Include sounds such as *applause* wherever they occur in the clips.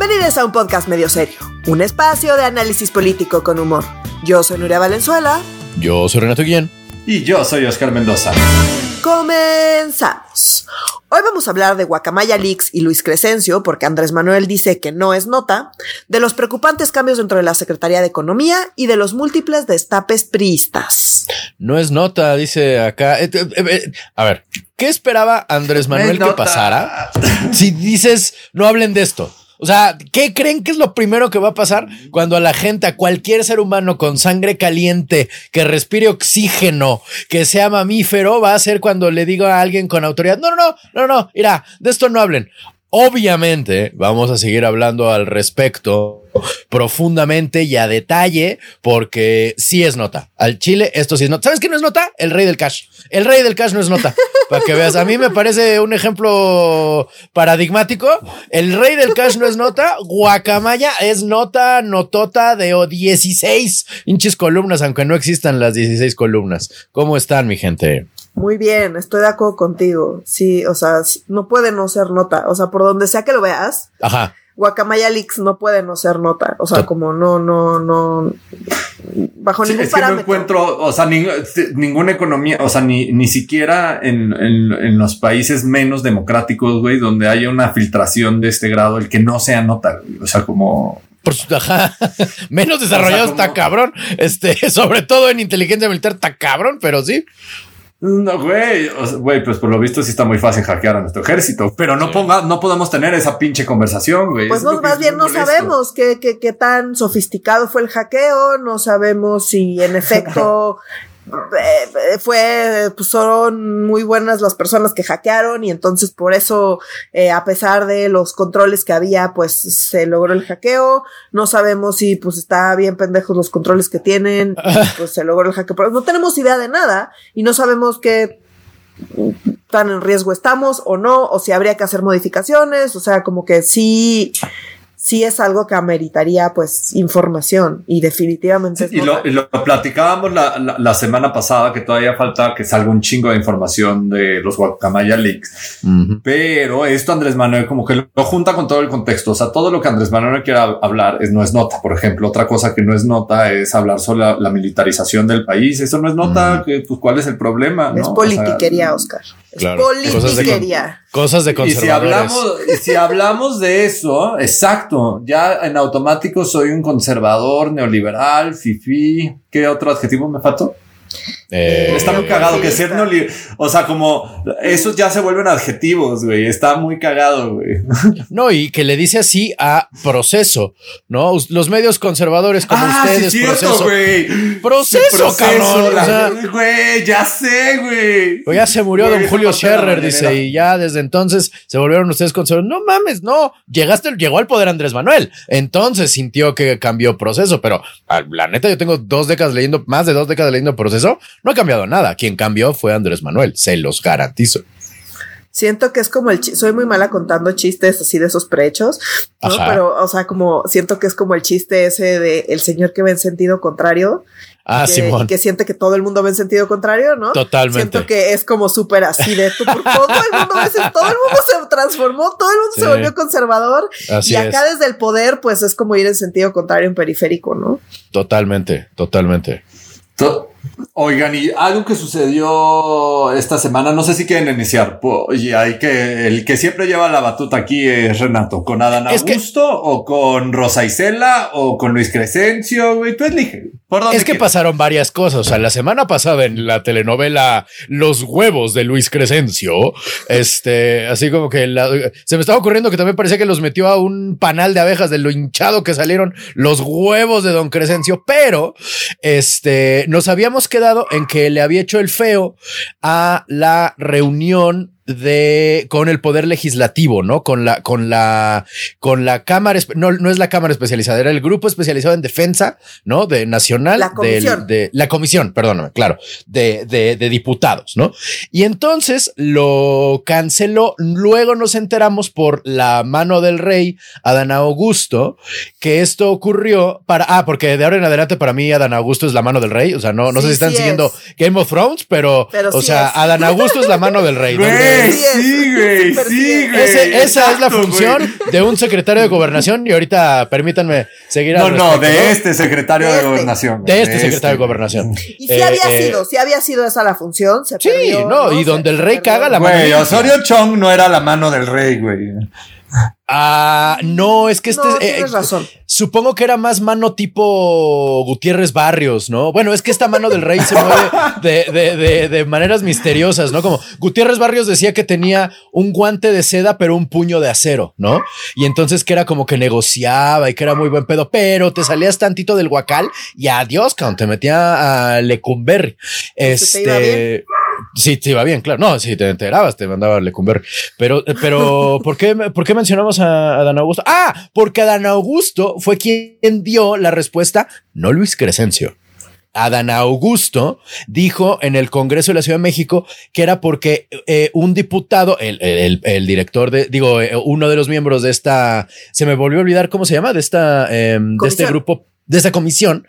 Bienvenidos a un podcast medio serio, un espacio de análisis político con humor. Yo soy Nuria Valenzuela. Yo soy Renato Guillén. Y yo soy Oscar Mendoza. Comenzamos. Hoy vamos a hablar de Guacamaya Leaks y Luis Crescencio, porque Andrés Manuel dice que no es nota, de los preocupantes cambios dentro de la Secretaría de Economía y de los múltiples destapes priistas. No es nota, dice acá. Eh, eh, eh, a ver, ¿qué esperaba Andrés Manuel que pasara si dices no hablen de esto? O sea, ¿qué creen que es lo primero que va a pasar cuando a la gente, a cualquier ser humano con sangre caliente, que respire oxígeno, que sea mamífero, va a ser cuando le digo a alguien con autoridad, no, no, no, no, no, mira, de esto no hablen. Obviamente vamos a seguir hablando al respecto profundamente y a detalle porque sí es nota. Al Chile esto sí es nota. ¿Sabes qué no es nota? El rey del cash. El rey del cash no es nota. Para que veas, a mí me parece un ejemplo paradigmático. El rey del cash no es nota. Guacamaya es nota, notota de 16 hinches columnas, aunque no existan las 16 columnas. ¿Cómo están, mi gente? Muy bien, estoy de acuerdo contigo. Sí, o sea, no puede no ser nota. O sea, por donde sea que lo veas. Ajá. Guacamaya Leaks no puede no ser nota. O sea, como no, no, no. Bajo ningún es que no encuentro, o sea, ninguna economía, o sea, ni, ni siquiera en, en, los países menos democráticos, güey, donde haya una filtración de este grado, el que no sea nota, O sea, como. Por su, ajá, *laughs* menos desarrollado está cabrón. Este, *laughs* sobre todo en inteligencia militar está cabrón, pero sí. No, güey, güey, pues por lo visto sí está muy fácil hackear a nuestro ejército, pero no ponga, no podemos tener esa pinche conversación, güey. Pues no, más bien no sabemos qué, qué, qué tan sofisticado fue el hackeo, no sabemos si en *laughs* efecto fue, pues son muy buenas las personas que hackearon y entonces por eso, eh, a pesar de los controles que había, pues se logró el hackeo. No sabemos si pues está bien pendejos los controles que tienen, *laughs* pues se logró el hackeo, pero no tenemos idea de nada y no sabemos qué tan en riesgo estamos o no, o si habría que hacer modificaciones, o sea, como que sí sí es algo que ameritaría pues información y definitivamente. y, lo, y, lo, platicábamos la, la, semana pasada que todavía falta que salga un chingo de información de los Guacamaya Leaks, pero esto Andrés Manuel como que lo junta con todo el contexto, o sea, todo lo que Andrés Manuel quiera hablar es, no es nota, por ejemplo, otra cosa que no es nota es hablar sobre la, militarización del país, eso no es nota, que, pues cuál es el problema. Es politiquería, Oscar. Es politiquería. Cosas de, conservadores. Y si hablamos, si hablamos de eso, exacto, ya en automático soy un conservador, neoliberal, fifi. ¿Qué otro adjetivo me faltó? Eh, está muy cagado que ser no O sea, como esos ya se vuelven adjetivos, güey. Está muy cagado, güey. *laughs* No, y que le dice así a proceso, ¿no? Los medios conservadores como ah, ustedes, sí, proceso. Güey. Proceso, cabrón. güey, ya sé, güey. Pues ya se murió don Julio Scherrer, dice, y ya desde entonces se volvieron ustedes conservadores. No mames, no. Llegaste, llegó al poder Andrés Manuel. Entonces sintió que cambió proceso, pero ah, la neta, yo tengo dos décadas leyendo, más de dos décadas leyendo proceso no ha cambiado nada. Quien cambió fue Andrés Manuel, se los garantizo. Siento que es como el soy muy mala contando chistes así de esos prehechos, ¿no? Pero, o sea, como siento que es como el chiste ese de el señor que ve en sentido contrario. Ah, que, Simón. Que siente que todo el mundo ve en sentido contrario, ¿no? Totalmente. Siento que es como súper así de tú, por todo el mundo todo el mundo se transformó, todo el mundo se volvió conservador. y acá desde el poder, pues es como ir en sentido contrario en periférico, ¿no? Totalmente, totalmente. Oigan, y algo que sucedió esta semana, no sé si quieren iniciar. Y hay que el que siempre lleva la batuta aquí es Renato, con Adán Augusto o con Rosa Isela o con Luis Crescencio, güey, tú elige. es que pasaron varias cosas. O sea, la semana pasada en la telenovela Los huevos de Luis Crescencio, este, así como que se me estaba ocurriendo que también parecía que los metió a un panal de abejas de lo hinchado que salieron los huevos de Don Crescencio, pero este nos habíamos quedado en que le había hecho el feo a la reunión de con el poder legislativo, ¿no? Con la con la con la cámara no no es la cámara especializada, era el grupo especializado en defensa, ¿no? De nacional la comisión. de la comisión, perdóname, claro, de, de, de diputados, ¿no? Y entonces lo canceló. Luego nos enteramos por la mano del rey Adán Augusto que esto ocurrió para ah porque de ahora en adelante para mí Adán Augusto es la mano del rey, o sea no no sé si están siguiendo Game of Thrones, pero, o sea Adán Augusto es la mano del rey. Güey, sí, güey, sí, güey. esa es la función de un secretario de gobernación y ahorita permítanme seguir No, no, de este secretario de, este. gobernación. De este, secretario de gobernación. Y si había eh, sido, si había sido esa la función, se Sí, no, y donde el rey caga la mano. Güey, Osorio Chong no era la mano del rey, güey. Ah, no, es que este. No, tienes eh, razón. Supongo que era más mano tipo Gutiérrez Barrios, ¿no? Bueno, es que esta mano del rey se mueve de, de, maneras misteriosas, ¿no? Como Gutiérrez Barrios decía que tenía un guante de seda, pero un puño de acero, ¿no? Y entonces que era como que negociaba y que era muy buen pedo, pero te salías tantito del guacal y adiós, cuando te metía a Lecumberri. Este. Sí, te iba bien, claro. No, si te enterabas, te mandaba a Lecumberri. Pero, pero, *laughs* ¿por qué, por qué mencionamos a, Dan Augusto? Ah, porque Dan Augusto fue quien dio la respuesta, no Luis Crescencio. Adán Augusto dijo en el Congreso de la Ciudad de México que era porque eh, un diputado, el, director de, digo, eh, uno de los miembros de esta, se me volvió a olvidar cómo se llama, de esta, em, de este grupo de esa comisión,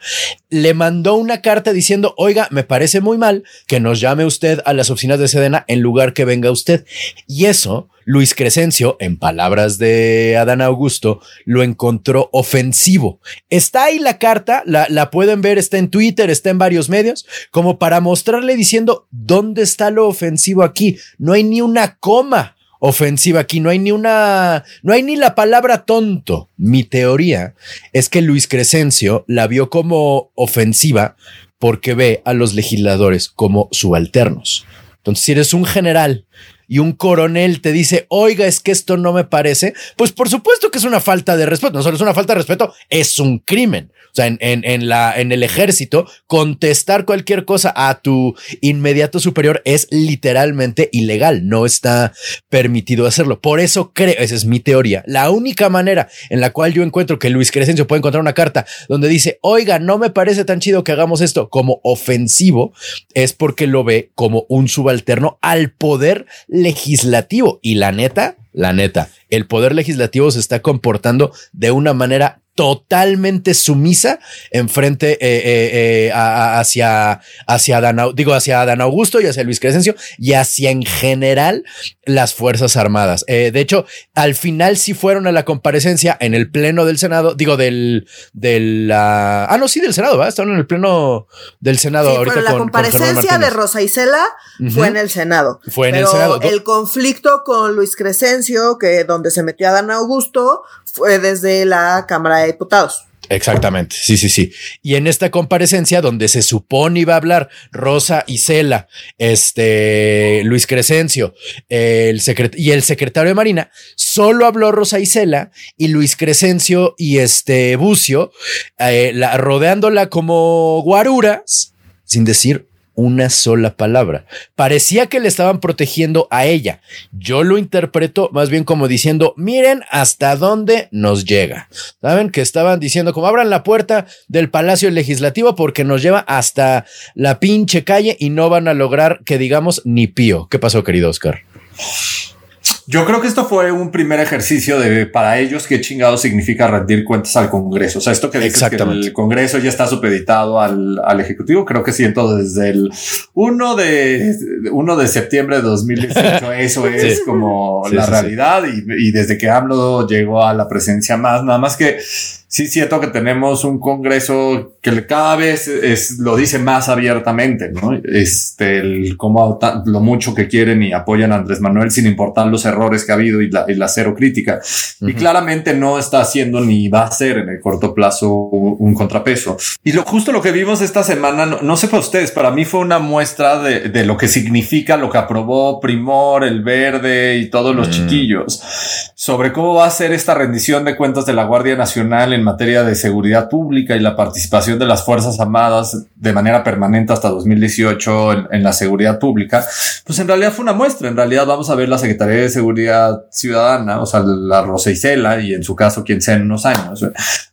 le mandó una carta diciendo, oiga, me parece muy mal que nos llame usted a las oficinas de Sedena en lugar que venga usted. Y eso, Luis Crescencio, en palabras de Adán Augusto, lo encontró ofensivo. Está ahí la carta, la, la pueden ver, está en Twitter, está en varios medios, como para mostrarle diciendo, ¿dónde está lo ofensivo aquí? No hay ni una coma ofensiva aquí. No hay ni una, no hay ni la palabra tonto. Mi teoría es que Luis Crescencio la vio como ofensiva porque ve a los legisladores como subalternos. Entonces, si eres un general y un coronel te dice, oiga, es que esto no me parece, pues por supuesto que es una falta de respeto. No solo es una falta de respeto, es un crimen. O sea, en, en, la, en el ejército, contestar cualquier cosa a tu inmediato superior es literalmente ilegal. No está permitido hacerlo. Por eso creo, esa es mi teoría. La única manera en la cual yo encuentro que Luis Crescencio puede encontrar una carta donde dice, oiga, no me parece tan chido que hagamos esto como ofensivo, es porque lo ve como un subalterno al poder legislativo. Y la neta, la neta, el poder legislativo se está comportando de una manera totalmente sumisa enfrente eh, eh, eh, hacia hacia Dan, digo hacia Augusto y hacia Luis Crescencio y hacia en general las fuerzas armadas. de hecho, al final sí fueron a la comparecencia en el pleno del Senado, digo del del ah no sí del Senado, ¿va? Estaban en el pleno del Senado ahorita la comparecencia de Rosa Isela fue en el Senado. Fue en el Senado. El conflicto con Luis Crescencio, que donde se metió a Dan Augusto, fue desde la Cámara de Diputados. Exactamente, sí, sí, sí. Y en esta comparecencia donde se supone iba a hablar Rosa Isela, este Luis Crescencio, el y el secretario de Marina, solo habló Rosa Isela y Luis Crescencio y este Bucio, eh, rodeándola como guaruras, sin decir una sola palabra. Parecía que le estaban protegiendo a ella. Yo lo interpreto más bien como diciendo, miren hasta dónde nos llega. ¿Saben? Que estaban diciendo como abran la puerta del Palacio Legislativo porque nos lleva hasta la pinche calle y no van a lograr que digamos ni pío. ¿Qué pasó, querido Oscar? Yo creo que esto fue un primer ejercicio de para ellos qué chingado significa rendir cuentas al Congreso. O sea, esto que dices que el Congreso ya está supeditado al, al Ejecutivo, creo que siento desde el 1 de, 1 de septiembre de 2018. *laughs* Eso es como la realidad y, y desde que AMLO llegó a la presencia más, nada más que sí siento que tenemos un Congreso que cada vez es, lo dice más abiertamente, ¿no? Este, el, como lo mucho que quieren y apoyan a Andrés Manuel sin importar los errores que ha habido y la, y la cero crítica. Y claramente no está haciendo ni va a ser en el corto plazo un contrapeso. Y lo, justo lo que vimos esta semana, no, sé para ustedes, para mí fue una muestra de, de, lo que significa lo que aprobó Primor, el Verde y todos los chiquillos sobre cómo va a ser esta rendición de cuentas de la Guardia Nacional en en materia de seguridad pública y la participación de las Fuerzas Armadas de manera permanente hasta 2018 en, la seguridad pública, pues en realidad fue una muestra. En realidad vamos a ver la Secretaría de Seguridad Ciudadana, o sea, la Rosa Isela y en su caso quien sea en unos años,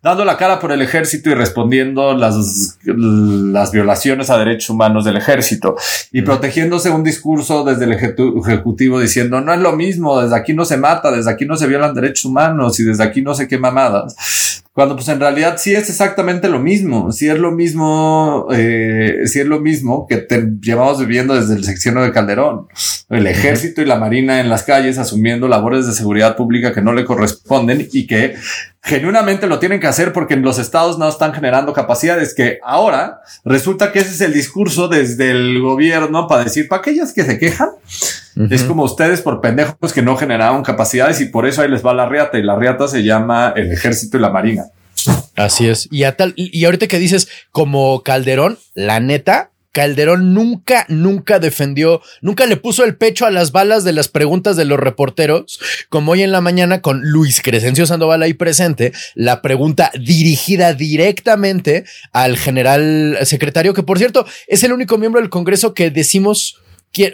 dando la cara por el ejército y respondiendo las, las violaciones a derechos humanos del ejército y protegiéndose un discurso desde el ejecutivo diciendo no es lo mismo, desde aquí no se mata, desde aquí no se violan derechos humanos y desde aquí no sé qué mamadas cuando pues en realidad sí es exactamente lo mismo, sí es lo mismo, eh, sí es lo mismo que te llevamos viviendo desde el secciono de Calderón, el ejército y la marina en las calles asumiendo labores de seguridad pública que no le corresponden y que genuinamente lo tienen que hacer porque en los estados no están generando capacidades que ahora resulta que ese es el discurso desde el gobierno para decir para aquellas que se quejan. Es como ustedes por pendejos que no generaron capacidades y por eso ahí les va la riata y la riata se llama el ejército y la marina. Así es. Y a tal, y ahorita que dices como Calderón, la neta, Calderón nunca, nunca defendió, nunca le puso el pecho a las balas de las preguntas de los reporteros, como hoy en la mañana con Luis Crescencio Sandoval ahí presente, la pregunta dirigida directamente al general secretario, que por cierto es el único miembro del Congreso que decimos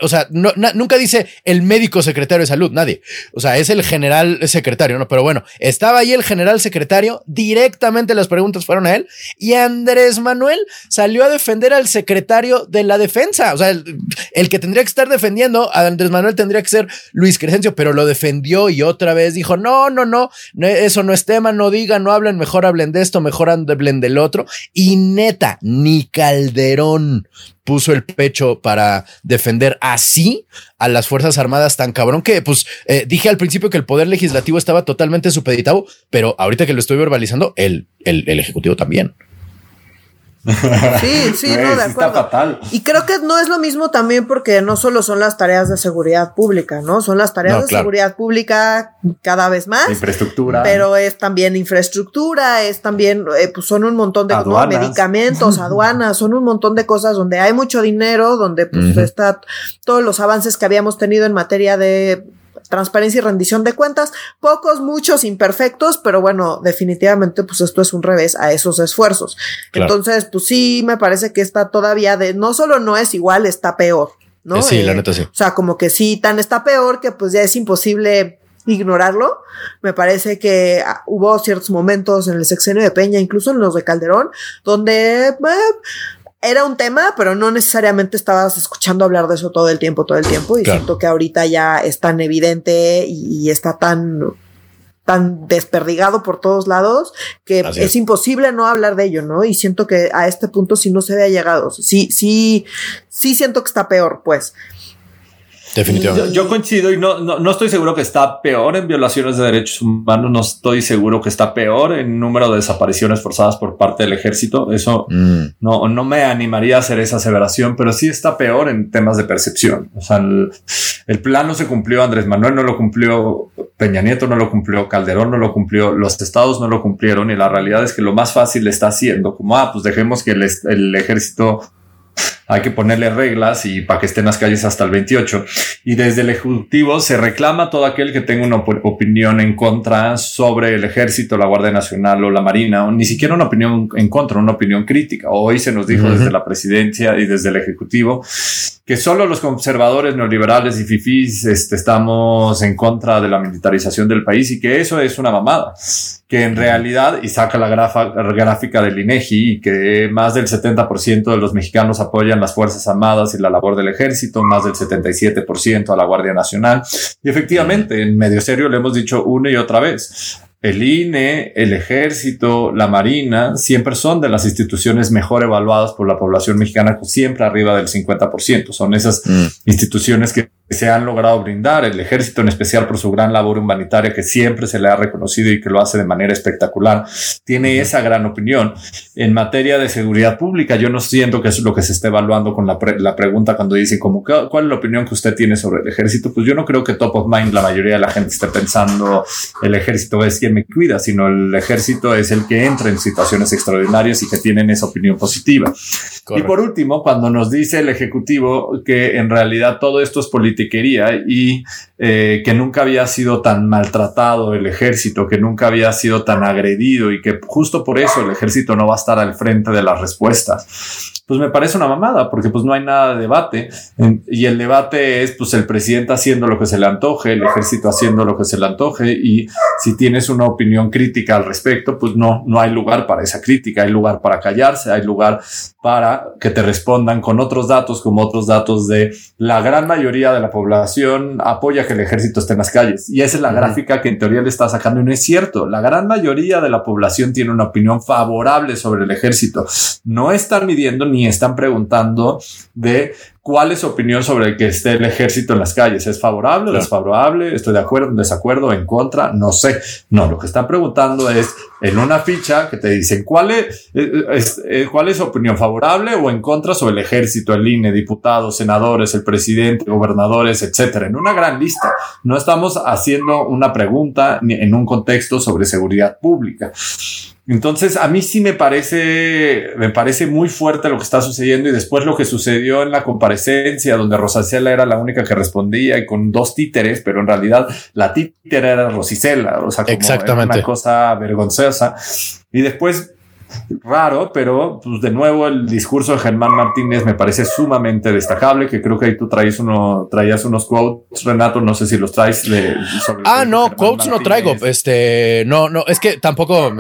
o sea, nunca dice el médico secretario de salud, nadie. O sea, es el general secretario, ¿no? Pero bueno, estaba ahí el general secretario, directamente las preguntas fueron a él y Andrés Manuel salió a defender al secretario de la defensa. O sea, el, que tendría que estar defendiendo a Andrés Manuel tendría que ser Luis Crescencio, pero lo defendió y otra vez dijo, no, no, no, eso no es tema, no digan, no hablen, mejor hablen de esto, mejor hablen del otro. Y neta, ni Calderón puso el pecho para defender así a las Fuerzas Armadas tan cabrón que, pues, eh, dije al principio que el Poder Legislativo estaba totalmente supeditado, pero ahorita que lo estoy verbalizando, el, el, el Ejecutivo también. Sí, sí, no, de acuerdo. Y creo que no es lo mismo también porque no solo son las tareas de seguridad pública, ¿no? Son las tareas de seguridad pública cada vez más. Infraestructura. Pero es también infraestructura, es también, eh, pues son un montón de medicamentos, aduanas, son un montón de cosas donde hay mucho dinero, donde pues está todos los avances que habíamos tenido en materia de transparencia y rendición de cuentas, pocos, muchos imperfectos, pero bueno, definitivamente pues esto es un revés a esos esfuerzos. Entonces, pues sí, me parece que está todavía de, no solo no es igual, está peor. ¿no? Sí, la eh, neta sí. O sea, como que sí, tan está peor que pues ya es imposible ignorarlo. Me parece que ah, hubo ciertos momentos en el sexenio de Peña, incluso en los de Calderón, donde eh, era un tema, pero no necesariamente estabas escuchando hablar de eso todo el tiempo, todo el tiempo. Y siento que ahorita ya es tan evidente y, está tan, tan desperdigado por todos lados que es, imposible no hablar de ello, ¿no? Y siento que a este punto sí no se había llegado. Sí, sí, sí siento que está peor, pues. Definitivamente. Yo, coincido y no, no, estoy seguro que está peor en violaciones de derechos humanos, no estoy seguro que está peor en número de desapariciones forzadas por parte del ejército. Eso mm. no, no me animaría a hacer esa aseveración, pero sí está peor en temas de percepción. O sea, el, el plan no se cumplió, Andrés Manuel no lo cumplió, Peña Nieto no lo cumplió, Calderón no lo cumplió, los estados no lo cumplieron y la realidad es que lo más fácil está haciendo, como, ah, pues dejemos que el, el ejército hay que ponerle reglas y para que estén las calles hasta el 28. Y desde el Ejecutivo se reclama todo aquel que tenga una opinión en contra sobre el ejército, la Guardia Nacional o la Marina, o ni siquiera una opinión en contra, una opinión crítica. Hoy se nos dijo desde la presidencia y desde el Ejecutivo que solo los conservadores neoliberales y fifís este, estamos en contra de la militarización del país y que eso es una mamada que en realidad, y saca la gráfica del INEGI, y que más del 70% de los mexicanos las Fuerzas Armadas y la labor del ejército, más del 77% a la Guardia Nacional. Y efectivamente, en medio serio le hemos dicho una y otra vez, el INE, el ejército, la marina, siempre son de las instituciones mejor evaluadas por la población mexicana, siempre arriba del 50%. Son esas mm. instituciones que se han logrado brindar, el ejército en especial por su gran labor humanitaria que siempre se le ha reconocido y que lo hace de manera espectacular, tiene esa gran opinión. En materia de seguridad pública, yo no siento que es lo que se esté evaluando con la, la pregunta cuando dicen como, ¿cuál es la opinión que usted tiene sobre el ejército? Pues yo no creo que top of mind la mayoría de la gente esté pensando el ejército es quien me cuida, sino el ejército es el que entra en situaciones extraordinarias y que tienen esa opinión positiva. Y por último, cuando nos dice el ejecutivo que en realidad todo esto es político, quería y eh, que nunca había sido tan maltratado el ejército, que nunca había sido tan agredido y que justo por eso el ejército no va a estar al frente de las respuestas. Pues me parece una mamada, porque pues no hay nada de debate y el debate es pues el presidente haciendo lo que se le antoje, el ejército haciendo lo que se le antoje y si tienes una opinión crítica al respecto, pues no, no hay lugar para esa crítica, hay lugar para callarse, hay lugar para que te respondan con otros datos, como otros datos de la gran mayoría de la población apoya que el ejército esté en las calles. Y esa es la gráfica que en teoría le está sacando y no es cierto. La gran mayoría de la población tiene una opinión favorable sobre el ejército. No están midiendo ni están preguntando de ¿Cuál es su opinión sobre que esté el ejército en las calles? ¿Es favorable o desfavorable? ¿Estoy de acuerdo, en desacuerdo, en contra? No sé. No, lo que están preguntando es en una ficha que te dicen cuál es, eh, cuál es su opinión favorable o en contra sobre el ejército, el INE, diputados, senadores, el presidente, gobernadores, etcétera. En una gran lista. No estamos haciendo una pregunta en un contexto sobre seguridad pública. Entonces, a mí sí me parece, me parece muy fuerte lo que está sucediendo y después lo que sucedió en la comparecencia donde Rosacela era la única que respondía y con dos títeres, pero en realidad la títera era Rosicela, o sea, como Exactamente. una cosa vergonzosa. Y después raro, pero pues de nuevo el discurso de Germán Martínez me parece sumamente destacable, que creo que ahí tú traes uno, traías unos quotes, Renato, no sé si los traes de Ah, no, quotes no traigo, este, no, no, es que tampoco,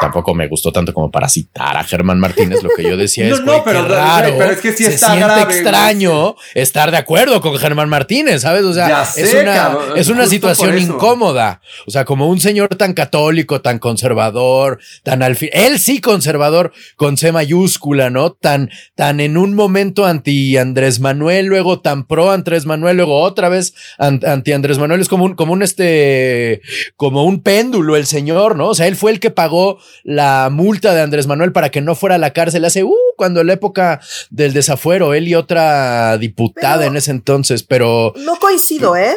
tampoco me gustó tanto como para citar a Germán Martínez, lo que yo decía *laughs* es no, pero, raro, pero es que sí está se siente extraño estar de acuerdo con Germán Martínez, ¿sabes? O sea, es una, es una situación incómoda, o sea, como un señor tan católico, tan conservador, tan al fin, él sí conservador con C mayúscula, ¿no? Tan, tan en un momento anti Andrés Manuel, luego tan pro Andrés Manuel, luego otra vez anti Andrés Manuel. Es como un, como un este, como un péndulo el señor, ¿no? O sea, él fue el que pagó la multa de Andrés Manuel para que no fuera a la cárcel hace, uh, cuando en la época del desafuero, él y otra diputada en ese entonces, pero. No coincido, ¿eh?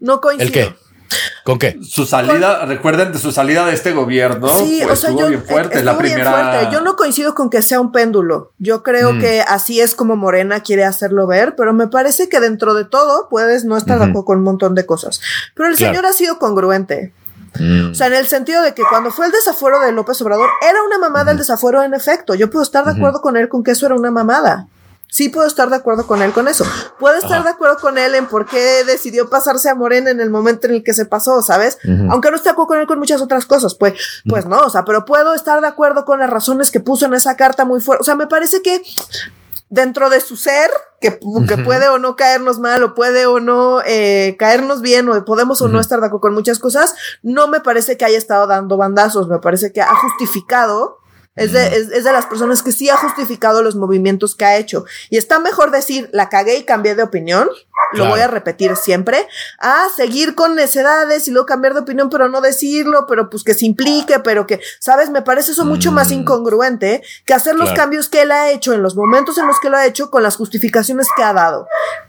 No coincido. ¿El qué? ¿Con qué? Su salida, recuerden de su salida de este gobierno. Sí, o sea, estuvo bien fuerte. la primera. Yo no coincido con que sea un péndulo. Yo creo mm. que así es como Morena quiere hacerlo ver, pero me parece que dentro de todo puedes no estar de acuerdo con un montón de cosas. Pero el señor ha sido congruente. Mm. O sea, en el sentido de que cuando fue el desafuero de López Obrador, era una mamada el desafuero en efecto. Yo puedo estar de acuerdo con él con que eso era una mamada. Sí puedo estar de acuerdo con él con eso. Puedo estar de acuerdo con él en por qué decidió pasarse a Morena en el momento en el que se pasó, ¿sabes? Aunque no esté de acuerdo con él con muchas otras cosas, pues, pues no, o sea, pero puedo estar de acuerdo con las razones que puso en esa carta muy fuerte. O sea, me parece que dentro de su ser, que, que puede o no caernos mal, o puede o no eh, caernos bien, o podemos o no estar de acuerdo con muchas cosas, no me parece que haya estado dando bandazos, me parece que ha justificado es de, es, es de, las personas que sí ha justificado los movimientos que ha hecho. Y está mejor decir, la cagué y cambié de opinión, lo voy a repetir siempre, a seguir con necedades y luego cambiar de opinión, pero no decirlo, pero pues que se implique, pero que, ¿sabes? Me parece eso mucho más mm. incongruente que hacer los cambios que él ha hecho en los momentos en los que lo ha hecho con las justificaciones que ha dado.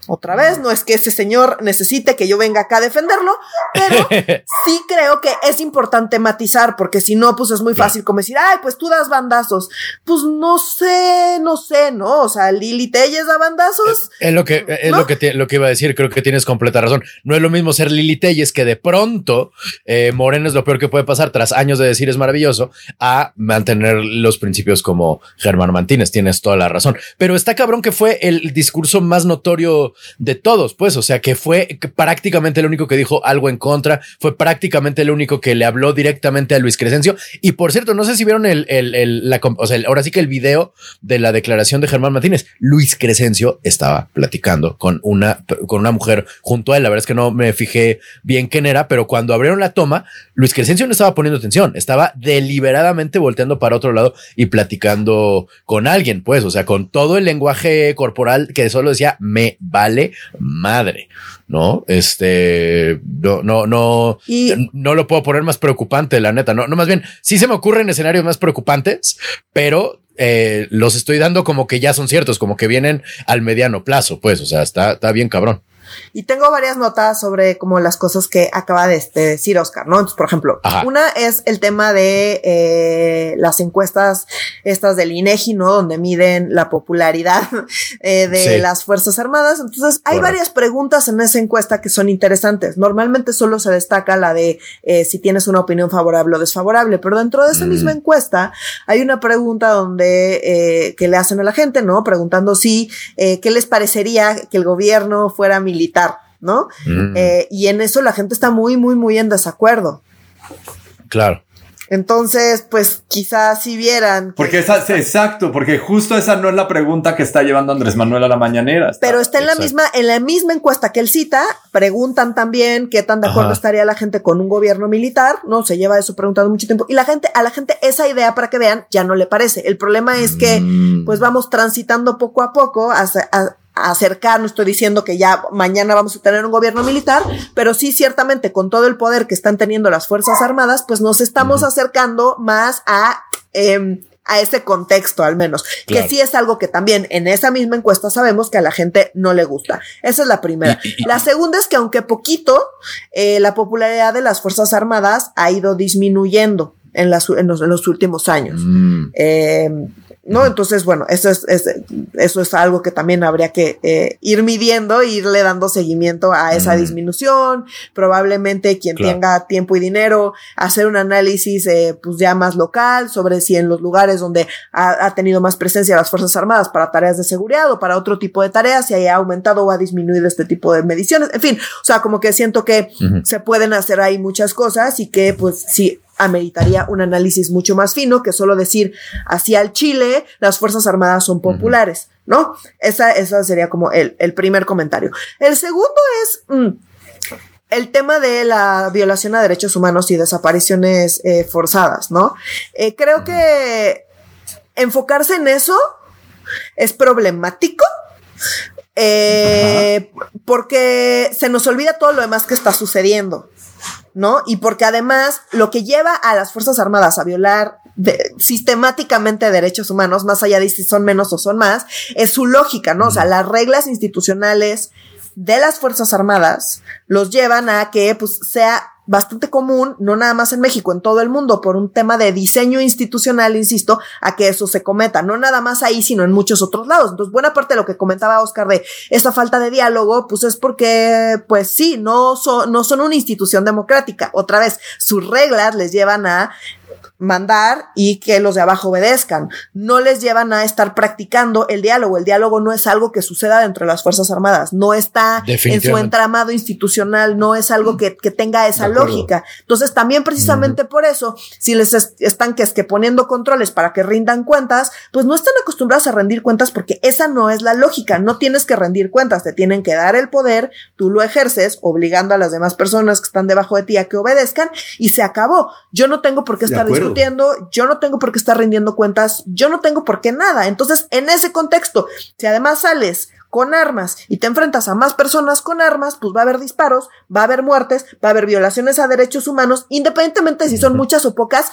Otra vez, no es que ese señor necesite que yo venga acá a defenderlo, pero *laughs* sí creo que es importante matizar, porque si no, pues es muy fácil como decir, ay, pues tú das bandazos. Pues no sé, no sé, ¿no? O sea, Lili Telles da bandazos. Es, lo que, es lo que, lo que iba a decir, creo que tienes completa razón. No es lo mismo ser Lili Telles que de pronto eh, Moreno es lo peor que puede pasar tras años de decir es maravilloso a mantener los principios como Germán Martínez. Tienes toda la razón. Pero está cabrón que fue el discurso más notorio de todos, pues, o sea, que fue prácticamente el único que dijo algo en contra, fue prácticamente el único que le habló directamente a Luis Crescencio. Y por cierto, no sé si vieron el, el, el la, o sea, ahora sí que el video de la declaración de Germán Martínez, Luis Crescencio estaba platicando con una, con una mujer junto a él. La verdad es que no me fijé bien quién era, pero cuando abrieron la toma, Luis Crescencio no estaba poniendo atención, estaba deliberadamente volteando para otro lado y platicando con alguien, pues, o sea, con todo el lenguaje corporal que solo decía me vale madre. ¿no? Este, no, no, no, no lo puedo poner más preocupante, la neta, no, no, más bien, sí se me ocurren escenarios más preocupantes, pero eh, los estoy dando como que ya son ciertos, como que vienen al mediano plazo, pues, o sea, está, está bien cabrón. Y tengo varias notas sobre como las cosas que acaba de, este, decir Oscar, ¿no? Entonces, por ejemplo, una es el tema de eh, las encuestas estas del INEGI, ¿no? Donde miden la popularidad *laughs* eh, de las Fuerzas Armadas. Entonces, hay varias preguntas en esa encuesta que son interesantes. Normalmente solo se destaca la de eh, si tienes una opinión favorable o desfavorable, pero dentro de esa misma mm. encuesta hay una pregunta donde eh, que le hacen a la gente, ¿no? Preguntando si eh, qué les parecería que el gobierno fuera militar militar, ¿no? Mm. Eh, y en eso la gente está muy, muy, muy en desacuerdo. Claro. Entonces, pues quizás si vieran. Porque esa, exacto, porque justo esa no es la pregunta que está llevando Andrés Manuel a la mañanera. pero está en la misma, en la misma encuesta que él cita, preguntan también qué tan de acuerdo estaría la gente con un gobierno militar, ¿no? Se lleva eso preguntando mucho tiempo. Y la gente, a la gente esa idea, para que vean, ya no le parece. El problema es que, mm. pues vamos transitando poco a poco hacia, acercar, no estoy diciendo que ya mañana vamos a tener un gobierno militar, pero sí ciertamente con todo el poder que están teniendo las Fuerzas Armadas, pues nos estamos acercando más a... Eh, a ese contexto al menos, que sí es algo que también en esa misma encuesta sabemos que a la gente no le gusta. Esa es la primera. la segunda es que aunque poquito, eh, la popularidad de las Fuerzas Armadas ha ido disminuyendo en, las, en, los, últimos años. Mm. Eh, ¿no? Entonces, bueno, eso es, eso es algo que también habría que eh, ir midiendo, e irle dando seguimiento a esa disminución, probablemente quien tenga tiempo y dinero, hacer un análisis eh, pues ya más local sobre si en los lugares donde ha, tenido más presencia las Fuerzas Armadas para tareas de seguridad o para otro tipo de tareas, si haya aumentado o ha disminuido este tipo de mediciones, en fin, o sea, como que siento que se pueden hacer ahí muchas cosas y que pues sí ameritaría un análisis mucho más fino que solo decir hacia el Chile las Fuerzas Armadas son populares, ¿no? Esa, esa sería como el, el primer comentario. El segundo es mm, el tema de la violación a derechos humanos y desapariciones eh, forzadas, ¿no? Eh, creo que enfocarse en eso es problemático. Eh, porque se nos olvida todo lo demás que está sucediendo. ¿No? Y porque además lo que lleva a las Fuerzas Armadas a violar sistemáticamente derechos humanos, más allá de si son menos o son más, es su lógica, ¿no? O sea, las reglas institucionales de las Fuerzas Armadas los llevan a que pues sea bastante común, no nada más en México, en todo el mundo, por un tema de diseño institucional, insisto, a que eso se cometa, no nada más ahí, sino en muchos otros lados. Entonces, buena parte de lo que comentaba Oscar de esa falta de diálogo, pues es porque, pues sí, no son, no son una institución democrática. Otra vez, sus reglas les llevan a mandar y que los de abajo obedezcan. No les llevan a estar practicando el diálogo. El diálogo no es algo que suceda dentro de las Fuerzas Armadas, no está en su entramado institucional, no es algo que, tenga esa lógica. Entonces, también precisamente por eso, si les están que es que poniendo controles para que rindan cuentas, pues no están acostumbrados a rendir cuentas porque esa no es la lógica. No tienes que rendir cuentas, te tienen que dar el poder, tú lo ejerces, obligando a las demás personas que están debajo de ti a que obedezcan y se acabó. Yo no tengo por qué estar discutiendo yo no tengo por qué estar rindiendo cuentas, yo no tengo por qué nada. Entonces, en ese contexto, si además sales con armas y te enfrentas a más personas con armas, pues va a haber disparos, va a haber muertes, va a haber violaciones a derechos humanos, independientemente si son muchas o pocas,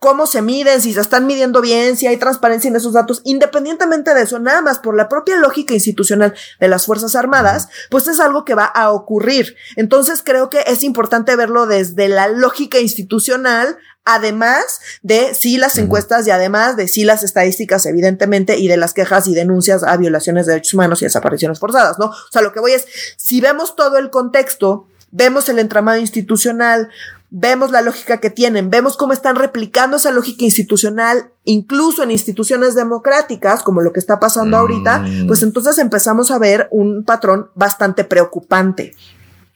cómo se miden, si se están midiendo bien, si hay transparencia en esos datos, independientemente de eso, nada más por la propia lógica institucional de las Fuerzas Armadas, pues es algo que va a ocurrir. Entonces creo que es importante verlo desde la lógica institucional además de sí las encuestas y además de sí las estadísticas, evidentemente, y de las quejas y denuncias a violaciones de derechos humanos y desapariciones forzadas, ¿no? O sea, lo que voy es, si vemos todo el contexto, vemos el entramado institucional, vemos la lógica que tienen, vemos cómo están replicando esa lógica institucional, incluso en instituciones democráticas, como lo que está pasando ahorita, mm. pues entonces empezamos a ver un patrón bastante preocupante.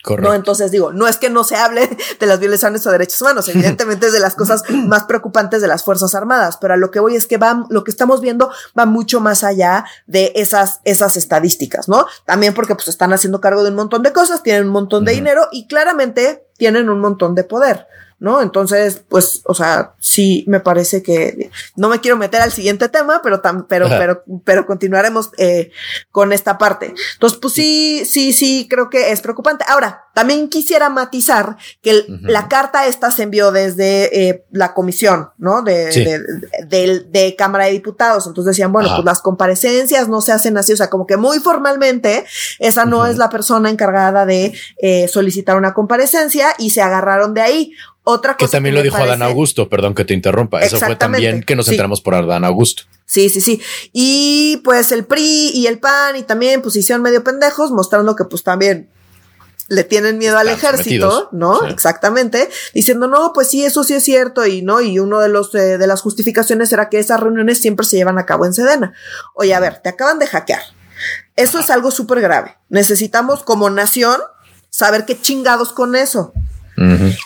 No, entonces digo, no es que no se hable de las violaciones a derechos humanos, evidentemente es de las cosas *clears throat* más preocupantes de las Fuerzas Armadas, pero a lo que voy es que va, lo que estamos viendo va mucho más allá de esas, esas estadísticas, ¿no? También porque pues están haciendo cargo de un montón de cosas, tienen un montón de dinero y claramente tienen un montón de poder. ¿No? Entonces, pues, o sea, sí me parece que no me quiero meter al siguiente tema, pero pero, pero, pero continuaremos eh, con esta parte. Entonces, pues sí, sí, sí, creo que es preocupante. Ahora, también quisiera matizar que la carta esta se envió desde eh, la comisión, ¿no? De, de, Cámara de Diputados. Entonces decían, bueno, pues las comparecencias no se hacen así, o sea, como que muy formalmente, esa no es la persona encargada de eh, solicitar una comparecencia y se agarraron de ahí. Otra cosa. Que también lo dijo Adán Augusto, perdón que te interrumpa. Eso fue también que nos entramos por Adán Augusto. Sí, sí, sí. Y pues el PRI y el PAN y también pues hicieron medio pendejos, mostrando que pues también le tienen miedo al ejército, ¿no? Exactamente, diciendo, no, pues sí, eso sí es cierto, y no, y uno de los eh, de las justificaciones era que esas reuniones siempre se llevan a cabo en Sedena. Oye, a ver, te acaban de hackear. Eso es algo súper grave. Necesitamos como nación saber qué chingados con eso.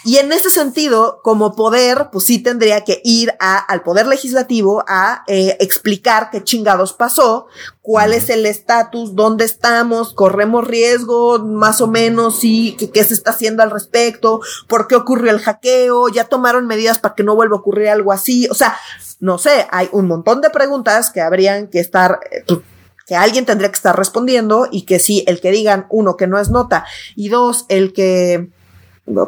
Y en ese sentido, como poder, pues sí tendría que ir a, al poder legislativo a eh, explicar qué chingados pasó, cuál es el estatus, dónde estamos, corremos riesgo, más o menos, sí, qué se está haciendo al respecto, por qué ocurrió el hackeo, ya tomaron medidas para que no vuelva a ocurrir algo así. O sea, no sé, hay un montón de preguntas que habrían que estar, eh, pues, que alguien tendría que estar respondiendo y que sí, el que digan, uno, que no es nota, y dos, el que,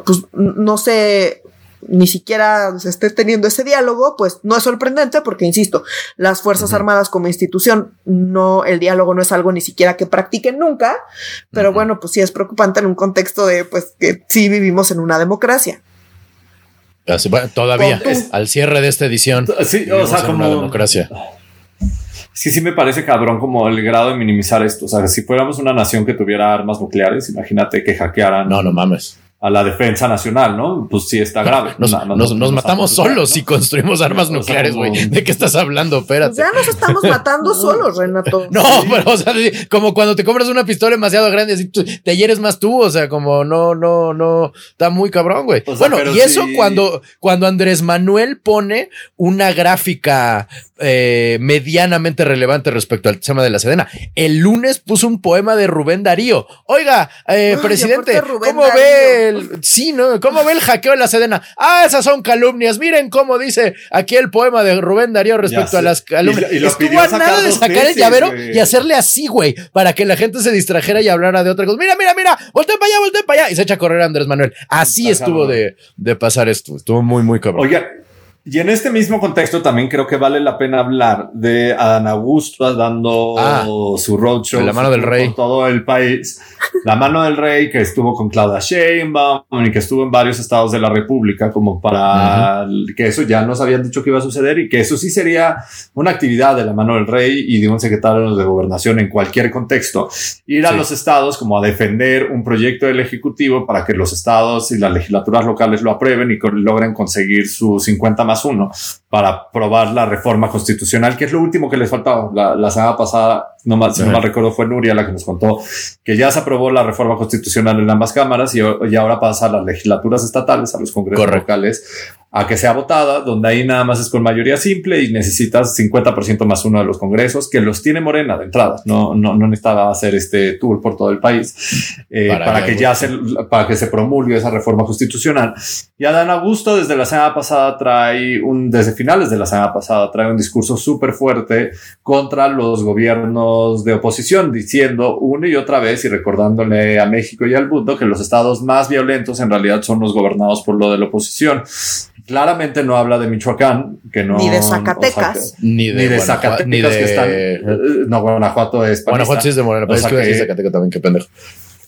pues, no sé, ni siquiera se esté teniendo ese diálogo, pues no es sorprendente porque, insisto, las Fuerzas Armadas como institución, no, el diálogo no es algo ni siquiera que practiquen nunca, pero bueno, pues sí es preocupante en un contexto de, pues, que sí vivimos en una democracia. todavía, al cierre de esta edición. Sí, o sea, como... democracia. Sí, sí me parece cabrón como el grado de minimizar esto. O sea, si fuéramos una nación que tuviera armas nucleares, imagínate que hackearan. No, no mames a la defensa nacional, ¿no? Pues sí está grave. *laughs* Nos, matamos solos si construimos armas nucleares, güey. ¿De qué estás hablando? Espérate. ya nos estamos matando *laughs* solos, Renato. *laughs* No, pero o sea, como cuando te compras una pistola demasiado grande, así te hieres más tú, o sea, como no, no, no, está muy cabrón, güey. bueno, y eso cuando, cuando Andrés Manuel pone una gráfica eh, medianamente relevante respecto al tema de la Sedena. El lunes puso un poema de Rubén Darío. Oiga, eh, presidente, ¿cómo ve sí, ¿no? ¿Cómo ve el hackeo de la Sedena? Ah, esas son calumnias. Miren cómo dice aquí el poema de Rubén Darío respecto a las calumnias. Y, Estuvo a nada de sacar el llavero y hacerle así, güey, para que la gente se distrajera y hablara de otra cosa. Mira, mira, mira, voltea para allá, voltea para allá. Y se echa a correr Andrés Manuel. Así estuvo de, de, pasar esto. Estuvo muy, muy cabrón. Oiga, y en este mismo contexto también creo que vale la pena hablar de Adán Augusto dando ah, su roadshow. La mano del rey. Por todo el país. La mano del rey que estuvo con Claudia Sheinbaum y que estuvo en varios estados de la República como para que eso ya nos habían dicho que iba a suceder y que eso sí sería una actividad de la mano del rey y de un secretario de gobernación en cualquier contexto. Ir a los estados como a defender un proyecto del Ejecutivo para que los estados y las legislaturas locales lo aprueben y logren conseguir su 50 más uno para aprobar la reforma constitucional, que es lo último que les faltaba. La, semana pasada, no mal, si no mal recuerdo, fue Nuria la que nos contó que ya se aprobó la reforma constitucional en ambas cámaras y, y ahora pasa a las legislaturas estatales, a los congresos locales, a que sea votada, donde ahí nada más es con mayoría simple y necesitas 50% más uno de los congresos, que los tiene Morena de entrada. No, no, no necesitaba hacer este tour por todo el país eh, para, que ya se, para que se promulgue esa reforma constitucional. Y Adán Augusto desde la semana pasada trae un, desde finales de la semana pasada, trae un discurso súper fuerte contra los gobiernos de oposición, diciendo una y otra vez y recordándole a México y al mundo que los estados más violentos en realidad son los gobernados por lo de la oposición Claramente no habla de Michoacán, que no. Ni de Zacatecas. ni de, Zacatecas ni de, que están. Eh, no, Guanajuato es. Guanajuato sí es de Morena, pero es que, Zacatecas también, qué pendejo.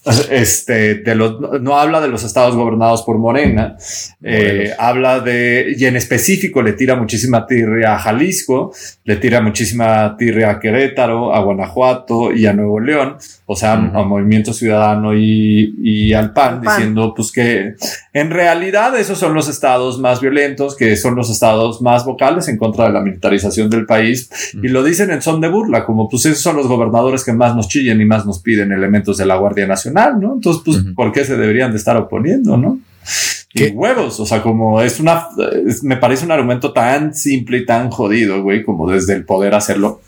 *laughs* Este, de los, no habla de los estados gobernados por Morena, eh, habla de, y en específico le tira muchísima tirria a Jalisco, le tira muchísima tirria a Querétaro, a Guanajuato y a Nuevo León, o sea, a Movimiento Ciudadano y, y al PAN, diciendo pues que en realidad esos son los estados más violentos, que son los estados más vocales en contra de la militarización del país, y lo dicen en son de burla, como pues esos son los gobernadores que más nos chillen y más nos piden elementos de la Guardia Nacional ¿no? Entonces, pues, ¿por qué se deberían de estar oponiendo, no? ¿Qué? huevos, o sea, como es una, me parece un argumento tan simple y tan jodido, güey, como desde el poder hacerlo.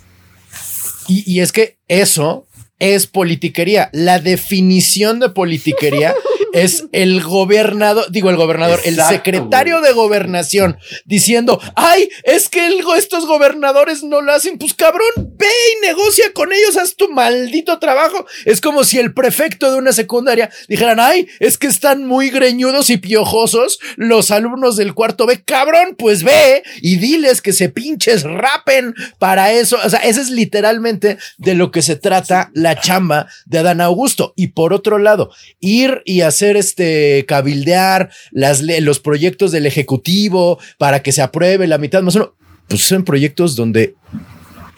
Y, y es que eso es politiquería. La definición de politiquería *laughs* es el gobernador, digo el gobernador, el secretario de gobernación diciendo, ay, es que estos gobernadores no lo hacen, pues cabrón, ve y negocia con ellos, haz tu maldito trabajo. Es como si el prefecto de una secundaria dijeran, ay, es que están muy greñudos y piojosos los alumnos del cuarto B, cabrón, pues ve y diles que se pinches rapen para eso. O sea, ese es literalmente de lo que se trata la chamba de Adán Augusto. Y por otro lado, ir y hacer este cabildear los proyectos del Ejecutivo para que se apruebe la mitad más uno. Pues son proyectos donde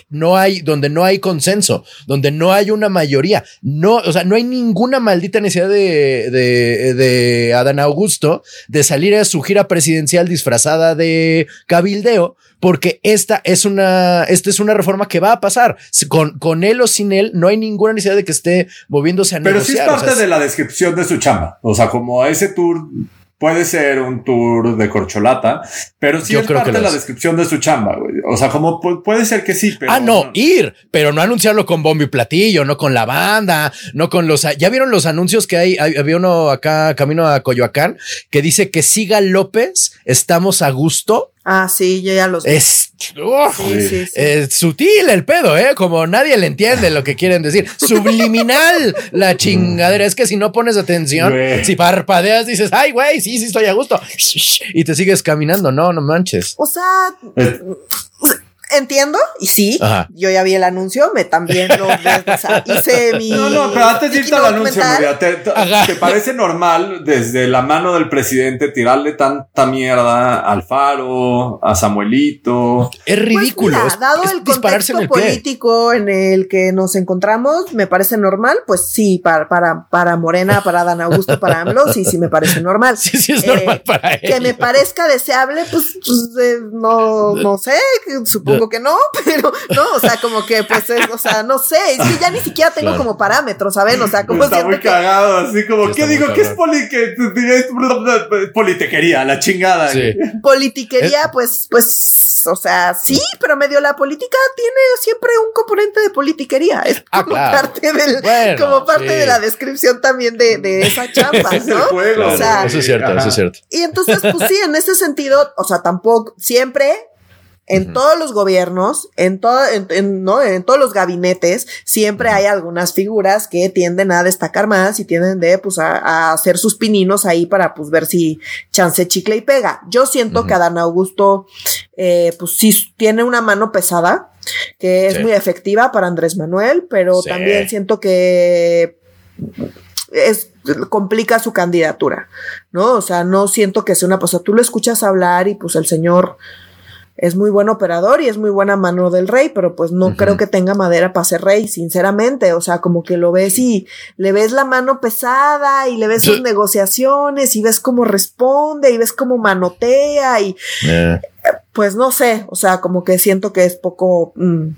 no hay, donde no hay consenso, donde no hay una mayoría. No, o sea, no hay ninguna maldita necesidad de, de, de Adán Augusto de salir a su gira presidencial disfrazada de cabildeo, porque esta es una, esta es una reforma que va a pasar. Con, con él o sin él, no hay ninguna necesidad de que esté moviéndose a Pero sí es parte de la descripción de su chamba. O sea, como ese tour puede ser un tour de corcholata, pero sí Yo es creo parte que de la es. descripción de su chamba, güey. O sea, como pu- puede ser que sí, pero. ah, no, ir, pero no anunciarlo con bombo y platillo, no con la banda, no con los. ¿Ya vieron los anuncios que hay? Hay- Había uno acá, camino a Coyoacán, que dice que siga López, estamos a gusto. Ah, sí, yo ya los vi. Es, uf, Sí, sí, sí. es sutil el pedo, ¿eh? Como nadie le entiende lo que quieren decir. Subliminal la chingadera. Es que si no pones atención, si parpadeas, dices, ay, güey, sí, sí, estoy a gusto. Y te sigues caminando. No, no manches. O sea, entiendo, y sí, Ajá. yo ya vi el anuncio, me también lo *laughs* o sea, hice mi. No, no, pero antes de irte al anuncio. Nuria, ¿te, te- Ajá. te parece normal desde la mano del presidente tirarle tanta mierda al Faro, a Samuelito? Es Pues ridículo. mira, es- dado es el dispararse en contexto el político en el que nos encontramos, me parece normal, pues sí, para, para, para Morena, para Dan Augusto, para AMLO, sí, sí me parece normal. *laughs* Sí, sí, es Eh, normal para él. Que me parezca deseable, pues, pues, eh, no, *laughs* no sé, que supongo que no, *laughs* pero no, o sea, como que pues es, o sea, no sé, es que ya ni siquiera tengo Claro. como parámetros, ¿saben? O sea, como Está muy que cagado, así como, Sí, ¿qué digo? ¿Qué es poli? que- es Politequería, la chingada. Sí. politiquería, pues, pues, o sea, sí, pero medio la política tiene siempre un componente de politiquería. Es Ah, como claro. parte del, Bueno, como parte sí. de la descripción también de, de esa *laughs* chamba, Es el ¿no? juego. Claro, O sea, eso es cierto, Ajá. eso es cierto. Y entonces, pues sí, en ese sentido, o sea, tampoco, siempre, en todos los gobiernos, en todo, en, en- ¿no? en todos los gabinetes, siempre hay algunas figuras que tienden a destacar más y tienden de, pues, a, a hacer sus pininos ahí para, pues, ver si chance chicle y pega. Yo siento Ujú. que Adán Augusto, eh, pues sí, tiene una mano pesada, que es muy efectiva para Andrés Manuel, pero Sí. también siento que es complica su candidatura, ¿no? O sea, no siento que sea una cosa. Tú lo escuchas hablar y pues el señor es muy buen operador y es muy buena mano del rey, pero pues no creo que tenga madera para ser rey, sinceramente. O sea, como que lo ves y le ves la mano pesada y le ves sus negociaciones y ves cómo responde y ves cómo manotea y Eh, pues no sé, o sea, como que siento que es poco. mm,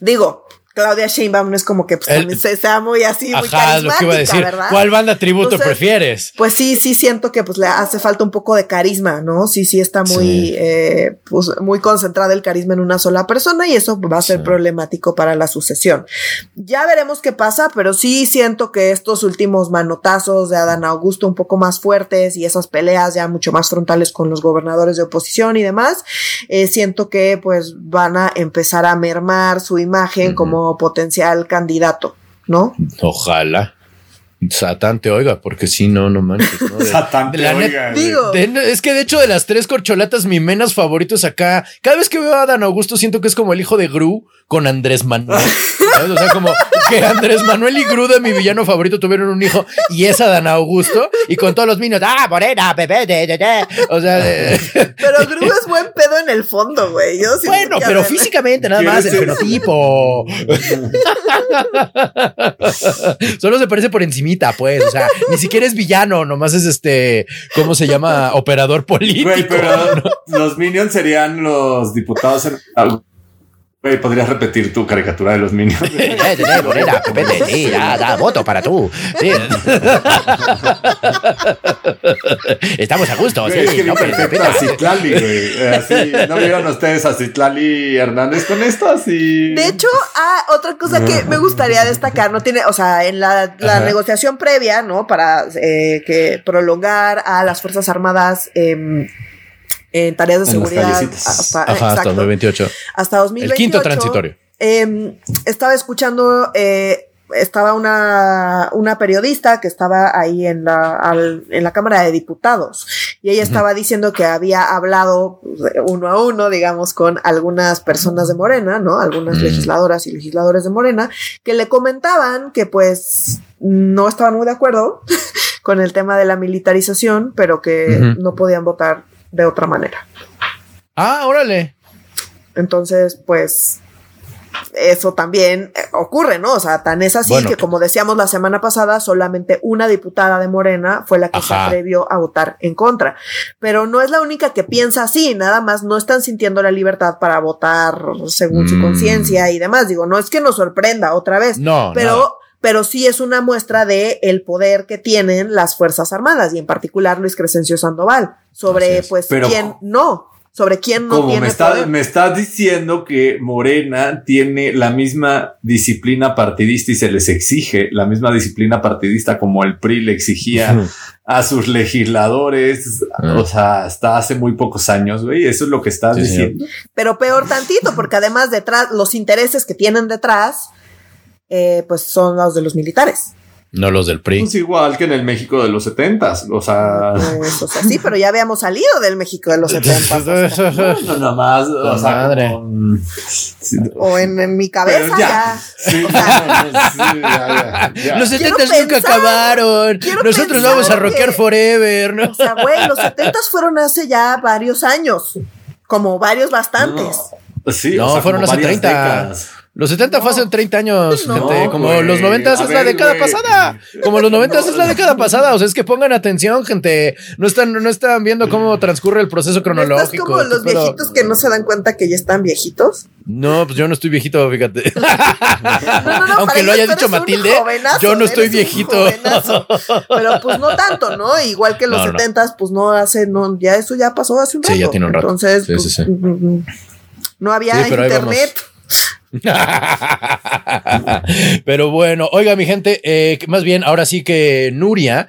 digo, Claudia Sheinbaum no es como que pues, El- también se sea muy así, muy ajá, lo que iba a carismática, decir. ¿verdad? ¿Cuál banda tributo Entonces, prefieres? Pues sí, sí siento que pues le hace falta un poco de carisma, ¿no? Sí, sí está muy, Sí. eh, pues, muy concentrada el carisma en una sola persona y eso va a ser Sí. problemático para la sucesión. Ya veremos qué pasa, pero sí siento que estos últimos manotazos de Adán Augusto un poco más fuertes y esas peleas ya mucho más frontales con los gobernadores de oposición y demás, eh, siento que pues van a empezar a mermar su imagen como potencial candidato, ¿no? Ojalá. Satán te oiga, porque si no, no manches. ¿no? *laughs* De- Satán te la oiga, güey. Digo, de- es que de hecho de las tres corcholatas, mi menos favorito es acá. Cada vez que veo a Dan Augusto siento que es como el hijo de Gru con Andrés Manuel. ¿sabes? O sea, como que Andrés Manuel y Gru de mi villano favorito tuvieron un hijo y es a Dan Augusto y con todos los niños, ah, morena, bebé, de, de, de". O sea, de- *laughs* Pero Gru es buen pedo en el fondo, güey. Yo bueno, pero ver- físicamente nada más el ¿Quieres ser- fenotipo. *laughs* Solo se parece por encimita, pues. O sea, ni siquiera es villano, nomás es este, ¿cómo se llama? Operador político. Güey, pero los Minions serían los diputados en. Podrías repetir tu caricatura de los Minions. *laughs* Eh, eh, eh, morena, bebé, sí, da, da, voto para tú. Sí. *laughs* Estamos a gusto, es sí. que vi no, pero- perfecto a Citlali, güey. Eh, Así, ¿no vieron ustedes a Citlali Hernández con esto? Así. De hecho, ah, otra cosa que me gustaría destacar, no tiene, o sea, en la, la negociación previa, ¿no? Para eh, que prolongar a las Fuerzas Armadas em, en tareas de En seguridad hasta, Ajá, hasta exacto, 2028. hasta 2028. El quinto transitorio. Eh, estaba escuchando, eh, estaba una, una periodista que estaba ahí en la, al- en la Cámara de Diputados y ella estaba diciendo que había hablado uno a uno, digamos, con algunas personas de Morena, ¿no? Algunas Mm. legisladoras y legisladores de Morena que le comentaban que pues no estaban muy de acuerdo *laughs* con el tema de la militarización, pero que no podían votar de otra manera. Ah, órale. Entonces, pues eso también eh, ocurre, ¿no? O sea, tan es así Bueno. que como decíamos la semana pasada, solamente una diputada de Morena fue la que se atrevió a votar en contra. Pero no es la única que piensa así, nada más no están sintiendo la libertad para votar según su Mm. conciencia y demás. Digo, no es que nos sorprenda otra vez, No, pero no. Pero sí es una muestra de el poder que tienen las Fuerzas Armadas y en particular Luis Crescencio Sandoval sobre pues quién no sobre quién no como me, está, me estás diciendo que Morena tiene la misma disciplina partidista y se les exige la misma disciplina partidista como el PRI le exigía a sus legisladores, o sea, hasta hace muy pocos años, güey, eso es lo que estás diciendo. Pero peor tantito, porque además detrás, los intereses que tienen detrás, eh, pues son los de los militares. No los del PRI. Pues igual que en el México de los setentas. O sea. Pues, o sea, sí, pero ya habíamos salido del México de los setentas. no, nada más. O sea, madre. O en, mi cabeza ya. Los setentas nunca acabaron. Nosotros vamos a rockear forever, ¿no? O sea, güey, los setentas fueron hace ya varios años. Como varios bastantes. Sí, no, fueron hace 30. Décadas. Los 70 fue hace 30 años, gente. Como los 90 es la década pasada. Como los 90 es la década pasada. O sea, es que pongan atención, gente. No están, no están viendo cómo transcurre el proceso cronológico. ¿Estás como los viejitos que no se dan cuenta que ya están viejitos? No, pues yo no estoy viejito, fíjate. *laughs* *laughs* Aunque lo haya dicho Matilde, yo no estoy viejito. *laughs* Pero pues no tanto, ¿no? Igual que los 70 pues no hace, no, ya eso ya pasó hace un rato. Sí, ya tiene un rato. Entonces, pues, mm, mm, mm. no había internet. *laughs* Pero bueno, oiga mi gente, eh, más bien ahora sí que Nuria,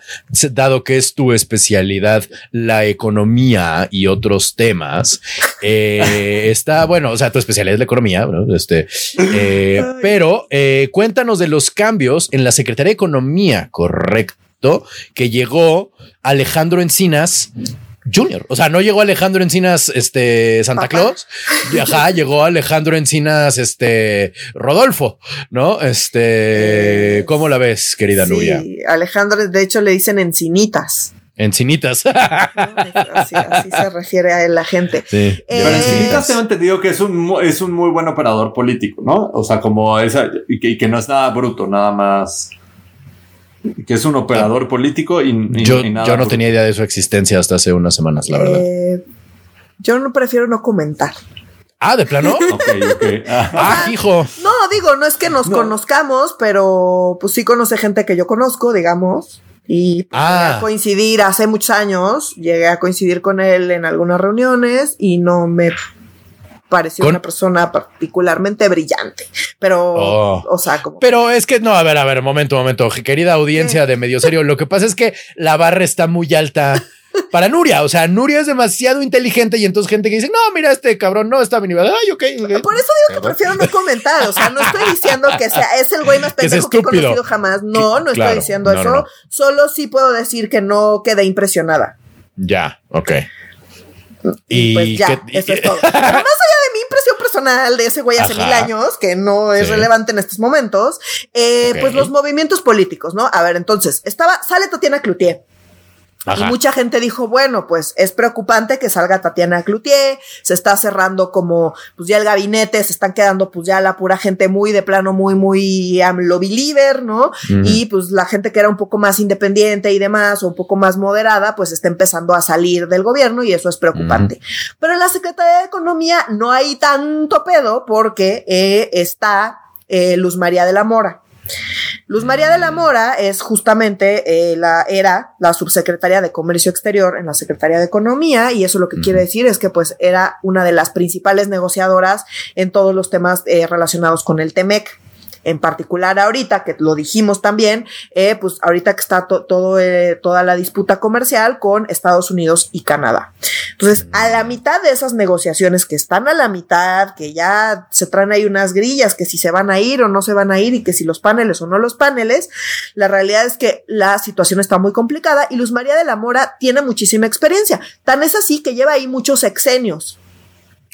dado que es tu especialidad la economía y otros temas, eh, está bueno, o sea, tu especialidad es la economía, este, eh, pero cuéntanos de los cambios en la Secretaría de Economía, correcto, que llegó Alejandro Encinas Junior. O sea, no llegó Alejandro Encinas, este, Santa Claus. Ajá, llegó Alejandro Encinas, este, Rodolfo, ¿no? Este, ¿cómo la ves, querida sí, Alejandro, de hecho, le dicen encinitas. Encinitas. así, se refiere a la gente. Sí. Pero Encinitas tengo entendido que es un, es un muy buen operador político, ¿no? O sea, como esa, y que, y que no es nada bruto, nada más que es un operador político y, yo, yo no tenía idea de su existencia hasta hace unas semanas, la verdad. Eh, yo no prefiero no comentar. Ah, de plano. *laughs* ok, ok. Ah, hijo. No, digo, no es que nos conozcamos, pero pues sí conoce gente que yo conozco, digamos. Y pues, a ah. coincidir hace muchos años, llegué a coincidir con él en algunas reuniones y no me pareció una persona particularmente brillante. Pero, oh. o sea, como. Pero es que no, a ver, a ver, momento, momento. Querida audiencia de medio serio, lo que pasa es que la barra está muy alta. *laughs* Para Nuria, o sea, Nuria es demasiado inteligente y entonces gente que dice, no, mira, este cabrón no está a mi nivel. Ay, ok. Por eso digo que prefiero no comentar. O sea, no estoy diciendo que sea, es el güey más *laughs* pendejo que, he conocido jamás. No, no estoy diciendo eso. Solo sí puedo decir que no quedé impresionada. Ya, ok. Y, pues ya, eso es todo. *laughs* más allá impresión personal de ese güey hace mil años, que no es relevante en estos momentos, eh, pues los movimientos políticos, ¿no? A ver, entonces, estaba, sale Tatiana Cloutier. Y mucha gente dijo, bueno, pues es preocupante que salga Tatiana Cloutier, se está cerrando como, pues ya el gabinete, se están quedando pues ya la pura gente muy de plano, muy, muy AMLO believer, ¿no? Y pues la gente que era un poco más independiente y demás, o un poco más moderada, pues está empezando a salir del gobierno y eso es preocupante. Pero en la Secretaría de Economía no hay tanto pedo porque eh, está eh, Luz María de la Mora. Luz María de la Mora es justamente eh, la, era la subsecretaria de Comercio Exterior en la Secretaría de Economía y eso lo que quiere decir es que pues era una de las principales negociadoras en todos los temas eh, relacionados con el TEMEC en particular ahorita, que lo dijimos también, eh, pues ahorita que está todo, eh, toda la disputa comercial con Estados Unidos y Canadá. Entonces, a la mitad de esas negociaciones que están a la mitad, que ya se traen ahí unas grillas, que si se van a ir o no se van a ir y que si los paneles o no los paneles, la realidad es que la situación está muy complicada y Luz María de la Mora tiene muchísima experiencia. Tan es así que lleva ahí muchos sexenios.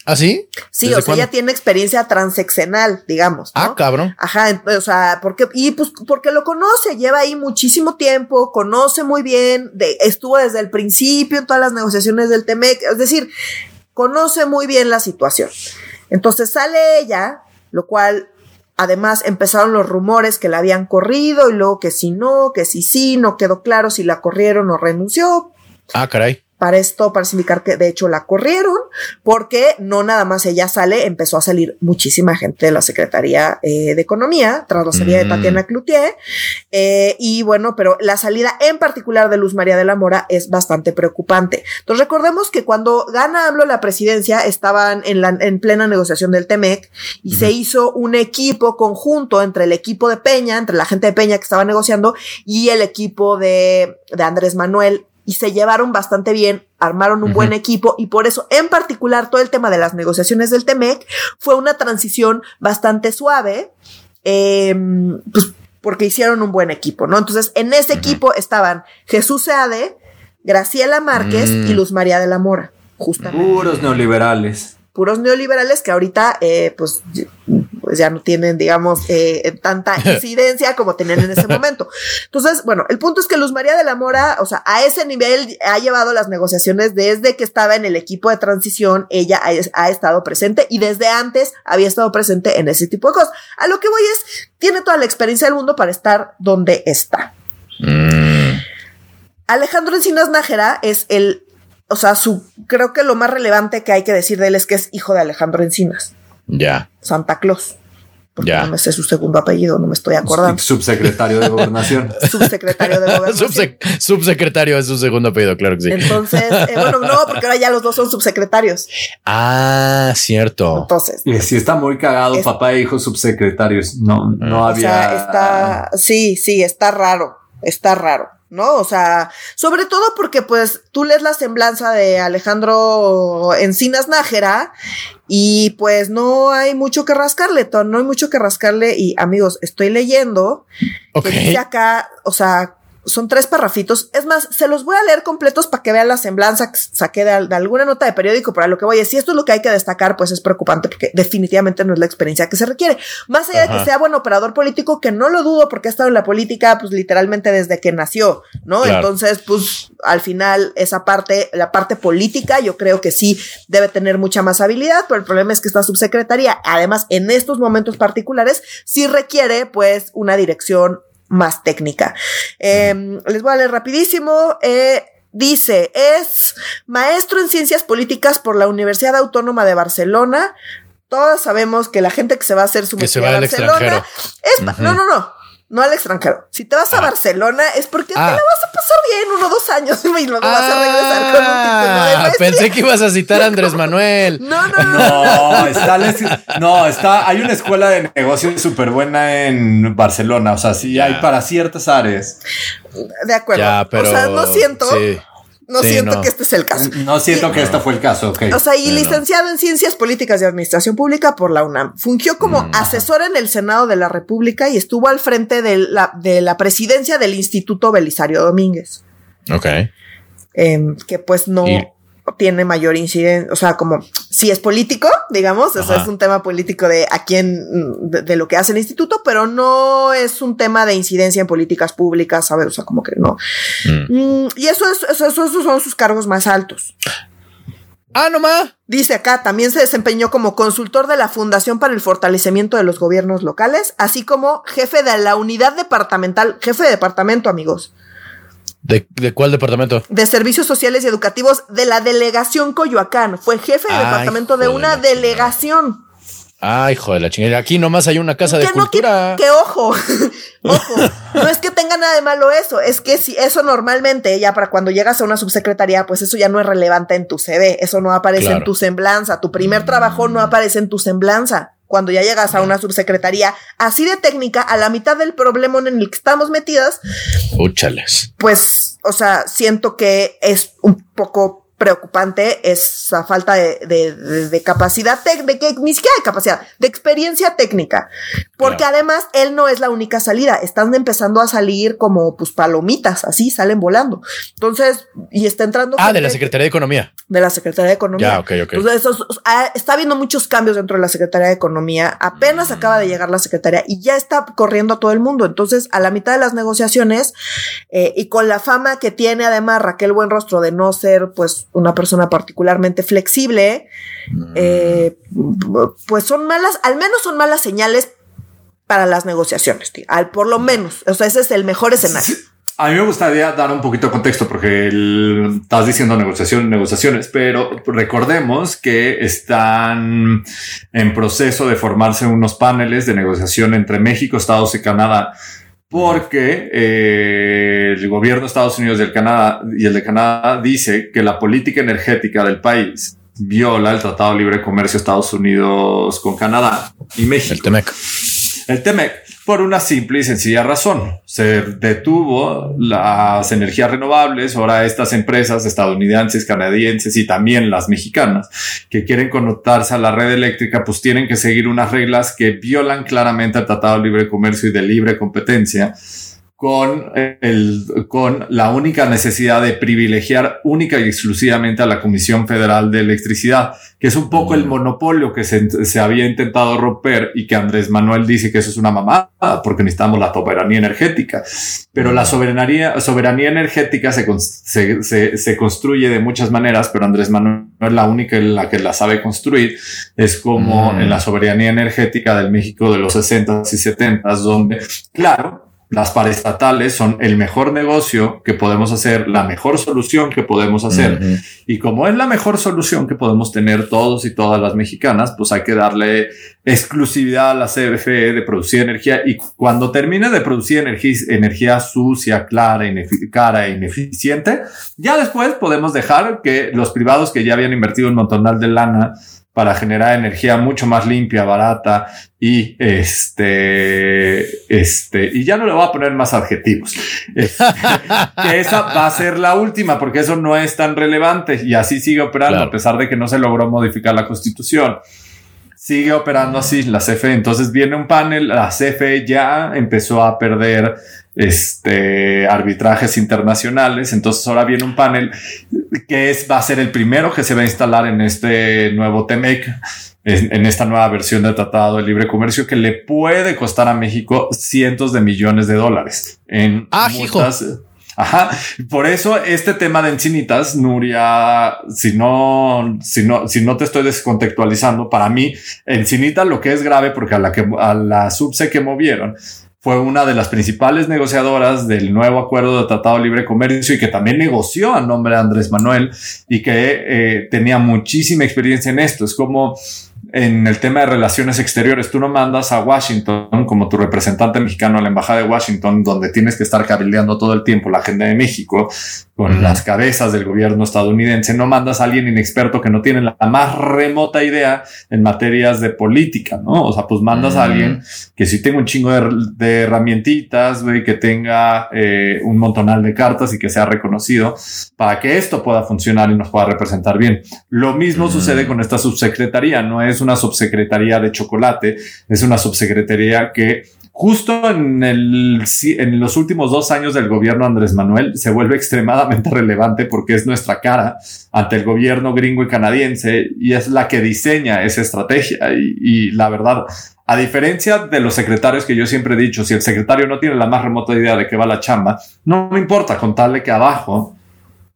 ¿Ah, sí? Sí, o sea, ella tiene experiencia transeccional, digamos. Ah, cabrón. Ajá, o sea, porque, y pues porque lo conoce, lleva ahí muchísimo tiempo, conoce muy bien, de, estuvo desde el principio en todas las negociaciones del TEMEC, es decir, conoce muy bien la situación. Entonces sale ella, lo cual Además, empezaron los rumores que la habían corrido y luego que si no, que si sí, no quedó claro si la corrieron o renunció. Ah, caray. Para esto, para indicar que de hecho la corrieron, porque no nada más ella sale, empezó a salir muchísima gente de la Secretaría eh, de Economía, tras la salida de Mm. Tatiana Cloutier, eh, y bueno, pero la salida en particular de Luz María de la Mora es bastante preocupante. Entonces recordemos que cuando gana AMLO la presidencia, estaban en, la, en plena negociación del TEMEC, y se hizo un equipo conjunto entre el equipo de Peña, entre la gente de Peña que estaba negociando, y el equipo de, de Andrés Manuel y se llevaron bastante bien, armaron un buen equipo y por eso en particular todo el tema de las negociaciones del TEMEC fue una transición bastante suave, eh, pues porque hicieron un buen equipo, ¿no? Entonces en ese equipo estaban Jesús Seade, Graciela Márquez Mm. y Luz María de la Mora, justamente Puros neoliberales. puros neoliberales que ahorita eh, pues, pues ya no tienen, digamos, eh, tanta *laughs* incidencia como tenían en ese momento. Entonces, bueno, el punto es que Luz María de la Mora, o sea, a ese nivel ha llevado las negociaciones desde que estaba en el equipo de transición, ella ha, ha estado presente y desde antes había estado presente en ese tipo de cosas. A lo que voy es, tiene toda la experiencia del mundo para estar donde está. Mm, Alejandro Encinas Nájera es el, o sea, su, creo que lo más relevante que hay que decir de él es que es hijo de Alejandro Encinas. Ya. Santa Claus. Porque Ya. no me sé su segundo apellido, no me estoy acordando. Subsecretario de Gobernación. *laughs* Subsecretario de Gobernación. Subsec- subsecretario es su segundo apellido, claro que sí. Entonces, eh, bueno, no, porque ahora ya los dos son subsecretarios. Ah, cierto. Entonces, Y sí está muy cagado, Es- papá e hijo subsecretarios. No, no o había. sea, está, sí, sí, está raro, está raro. ¿No? O sea, sobre todo porque pues tú lees la semblanza de Alejandro Encinas Nájera y pues no hay mucho que rascarle, no hay mucho que rascarle y amigos, estoy leyendo que dice acá, o sea, son tres parrafitos. Es más, se los voy a leer completos para que vean la semblanza que saqué de, de alguna nota de periódico, para lo que voy a. Si esto es lo que hay que destacar, pues es preocupante porque definitivamente no es la experiencia que se requiere. Más allá de que sea buen operador político, que no lo dudo porque ha estado en la política, pues literalmente desde que nació, ¿no? Claro. Entonces, pues al final esa parte, la parte política, yo creo que sí debe tener mucha más habilidad, pero el problema es que esta subsecretaría, además en estos momentos particulares, sí requiere pues una dirección más técnica. Eh, les voy a leer rapidísimo. Eh, dice, es maestro en ciencias políticas por la Universidad Autónoma de Barcelona. Todos sabemos que la gente que se va a hacer su Que se va a Barcelona extranjero. es no, no, no. No al extranjero. Si te vas a Ah. Barcelona es porque Ah. te la vas a pasar bien uno o dos años *laughs* y luego vas a regresar con un título de Ah, maestría. pensé que ibas a citar a Andrés Manuel. *laughs* No, no, no. No, está, no, está, hay una escuela de negocios súper buena en Barcelona. O sea, sí hay para ciertas áreas. De acuerdo. Ya, pero. o sea, no siento, sí. No sí, siento no. que este es el caso. No siento que este fue el caso, ok. O sea, y no. licenciado en Ciencias Políticas y Administración Pública por la UNAM. Fungió como Mm, asesor en el Senado de la República y estuvo al frente de la, de la presidencia del Instituto Belisario Domínguez, Ok. em, que pues no Y- tiene mayor incidencia, o sea, como si es político, digamos, eso Ajá. es un tema político de a quién, mm, de, de lo que hace el instituto, pero no es un tema de incidencia en políticas públicas, ¿sabes? O sea, como que no. Mm. Mm, y eso es, eso, eso- esos son sus cargos más altos. Ah, no más. Dice acá, también se desempeñó como consultor de la Fundación para el Fortalecimiento de los Gobiernos Locales, así como jefe de la unidad departamental, jefe de departamento, amigos, ¿De, de cuál departamento? de Servicios Sociales y Educativos de la Delegación Coyoacán. Fue jefe de Ay, departamento de de una delegación. Ay, hijo de la chingada. Aquí nomás hay una casa de que no, que, cultura. que ojo, *laughs* ojo, no es que tenga nada de malo eso, es que si eso normalmente ya para cuando llegas a una subsecretaría, pues eso ya no es relevante en tu CV, eso no aparece Claro. en tu semblanza, tu primer trabajo no aparece en tu semblanza. Cuando ya llegas a una subsecretaría así de técnica, a la mitad del problema en el que estamos metidas, Úchales. pues, o sea, siento que es un poco preocupante esa falta de, de- de- de capacidad técnica, ni siquiera de capacidad, de experiencia técnica. Porque Claro. además él no es la única salida, están empezando a salir como pues palomitas, así salen volando. Entonces, y está entrando. Ah, de la Secretaría de Economía. de la Secretaría de Economía. Ya, ok, ok. Entonces, ah, está habiendo muchos cambios dentro de la Secretaría de Economía. Apenas acaba de llegar la Secretaría y ya está corriendo a todo el mundo. Entonces, a la mitad de las negociaciones eh, y con la fama que tiene además Raquel Buenrostro de no ser pues una persona particularmente flexible, eh, pues son malas, al menos son malas señales para las negociaciones, tío. Al, por lo menos. O sea, ese es el mejor escenario. A mí me gustaría dar un poquito de contexto porque estás diciendo negociaciones, negociaciones, pero recordemos que están en proceso de formarse unos paneles de negociación entre México, Estados y Canadá porque eh, el gobierno de Estados Unidos y el, Canadá, y el de Canadá dice que la política energética del país viola el Tratado de Libre Comercio de Estados Unidos con Canadá y México. El. El TEMEC por una simple y sencilla razón. Se detuvo las energías renovables. Ahora estas empresas estadounidenses, canadienses y también las mexicanas que quieren conectarse a la red eléctrica, pues tienen que seguir unas reglas que violan claramente el Tratado de Libre Comercio y de Libre Competencia con, el, con la única necesidad de privilegiar única y exclusivamente a la Comisión Federal de Electricidad, que es un poco el mm. monopolio que se, se, había intentado romper y que Andrés Manuel dice que eso es una mamada porque necesitamos la soberanía energética. Pero la soberanía, soberanía energética se, se, se, construye de muchas maneras, pero Andrés Manuel es la única en la que la sabe construir. Es como mm. en la soberanía energética del México de los 60 y 70 donde, claro, las paraestatales son el mejor negocio que podemos hacer, la mejor solución que podemos hacer. Y como es la mejor solución que podemos tener todos y todas las mexicanas, pues hay que darle exclusividad a la CFE de producir energía. Y cuando termine de producir energía, energía sucia, clara, cara e ineficiente, ya después podemos dejar que los privados que ya habían invertido un montonal de lana para generar energía mucho más limpia, barata y este, este, y ya no le voy a poner más adjetivos. *laughs* que esa va a ser la última porque eso no es tan relevante y así sigue operando a pesar de que no se logró modificar la constitución. Sigue operando así la CFE. Entonces viene un panel, la CFE ya empezó a perder este, arbitrajes internacionales. Entonces ahora viene un panel que es, va a ser el primero que se va a instalar en este nuevo TEMEC, en, esta nueva versión del Tratado de Libre Comercio que le puede costar a México cientos de millones de dólares en ah, Ajá, por eso este tema de encinitas, Nuria, si no, si no, si no te estoy descontextualizando, para mí, Encinita lo que es grave porque a la que, a la subse que movieron fue una de las principales negociadoras del nuevo acuerdo de Tratado de Libre Comercio y que también negoció a nombre de Andrés Manuel y que eh, tenía muchísima experiencia en esto. Es como en el tema de relaciones exteriores. Tú no mandas a Washington como tu representante mexicano a la embajada de Washington, donde tienes que estar cabildeando todo el tiempo la agenda de México con las cabezas del gobierno estadounidense. No mandas a alguien inexperto que no tiene la más remota idea en materias de política, ¿no? O sea, pues mandas a alguien que sí tenga un chingo de, herramientitas, güey, que tenga eh, un montonal de cartas y que sea reconocido para que esto pueda funcionar y nos pueda representar bien. Lo mismo sucede con esta subsecretaría, no es una subsecretaría de chocolate, es una subsecretaría que justo en, el, en los últimos dos años del gobierno Andrés Manuel se vuelve extremadamente relevante porque es nuestra cara ante el gobierno gringo y canadiense y es la que diseña esa estrategia. Y, la verdad, a diferencia de los secretarios que yo siempre he dicho, si el secretario no tiene la más remota idea de que va la chamba, no me importa contarle que abajo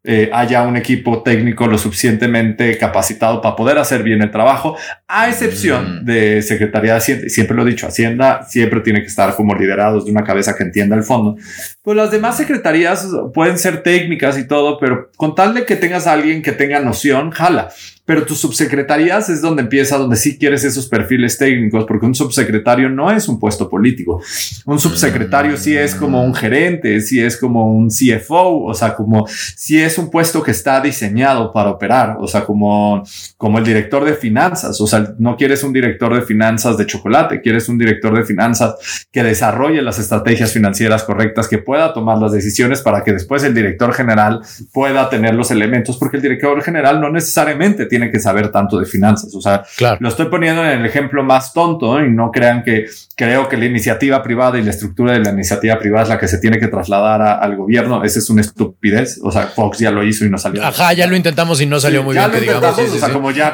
eh, haya un equipo técnico lo suficientemente capacitado para poder hacer bien el trabajo, a excepción mm. de Secretaría de Hacienda. Siempre lo he dicho, Hacienda siempre tiene que estar como liderados de una cabeza que entienda el fondo. Pues las demás secretarías pueden ser técnicas y todo, pero con tal de que tengas a alguien que tenga noción, jala pero tus subsecretarías es donde empieza, donde sí quieres esos perfiles técnicos, porque un subsecretario no es un puesto político. Un subsecretario sí es como un gerente, sí es como un CFO, o sea, como si es un puesto que está diseñado para operar, o sea, como, como el director de finanzas, o sea, no quieres un director de finanzas de chocolate, quieres un director de finanzas que desarrolle las estrategias financieras correctas, que pueda tomar las decisiones para que después el director general pueda tener los elementos, porque el director general no necesariamente tiene tiene que saber tanto de finanzas. O sea, lo estoy poniendo en el ejemplo más tonto y no crean que creo que la iniciativa privada y la estructura de la iniciativa privada es la que se tiene que trasladar al gobierno. Esa es una estupidez. O sea, Fox ya lo hizo y no salió. Ajá, ya lo intentamos y no salió muy bien. digamos. o sea, como ya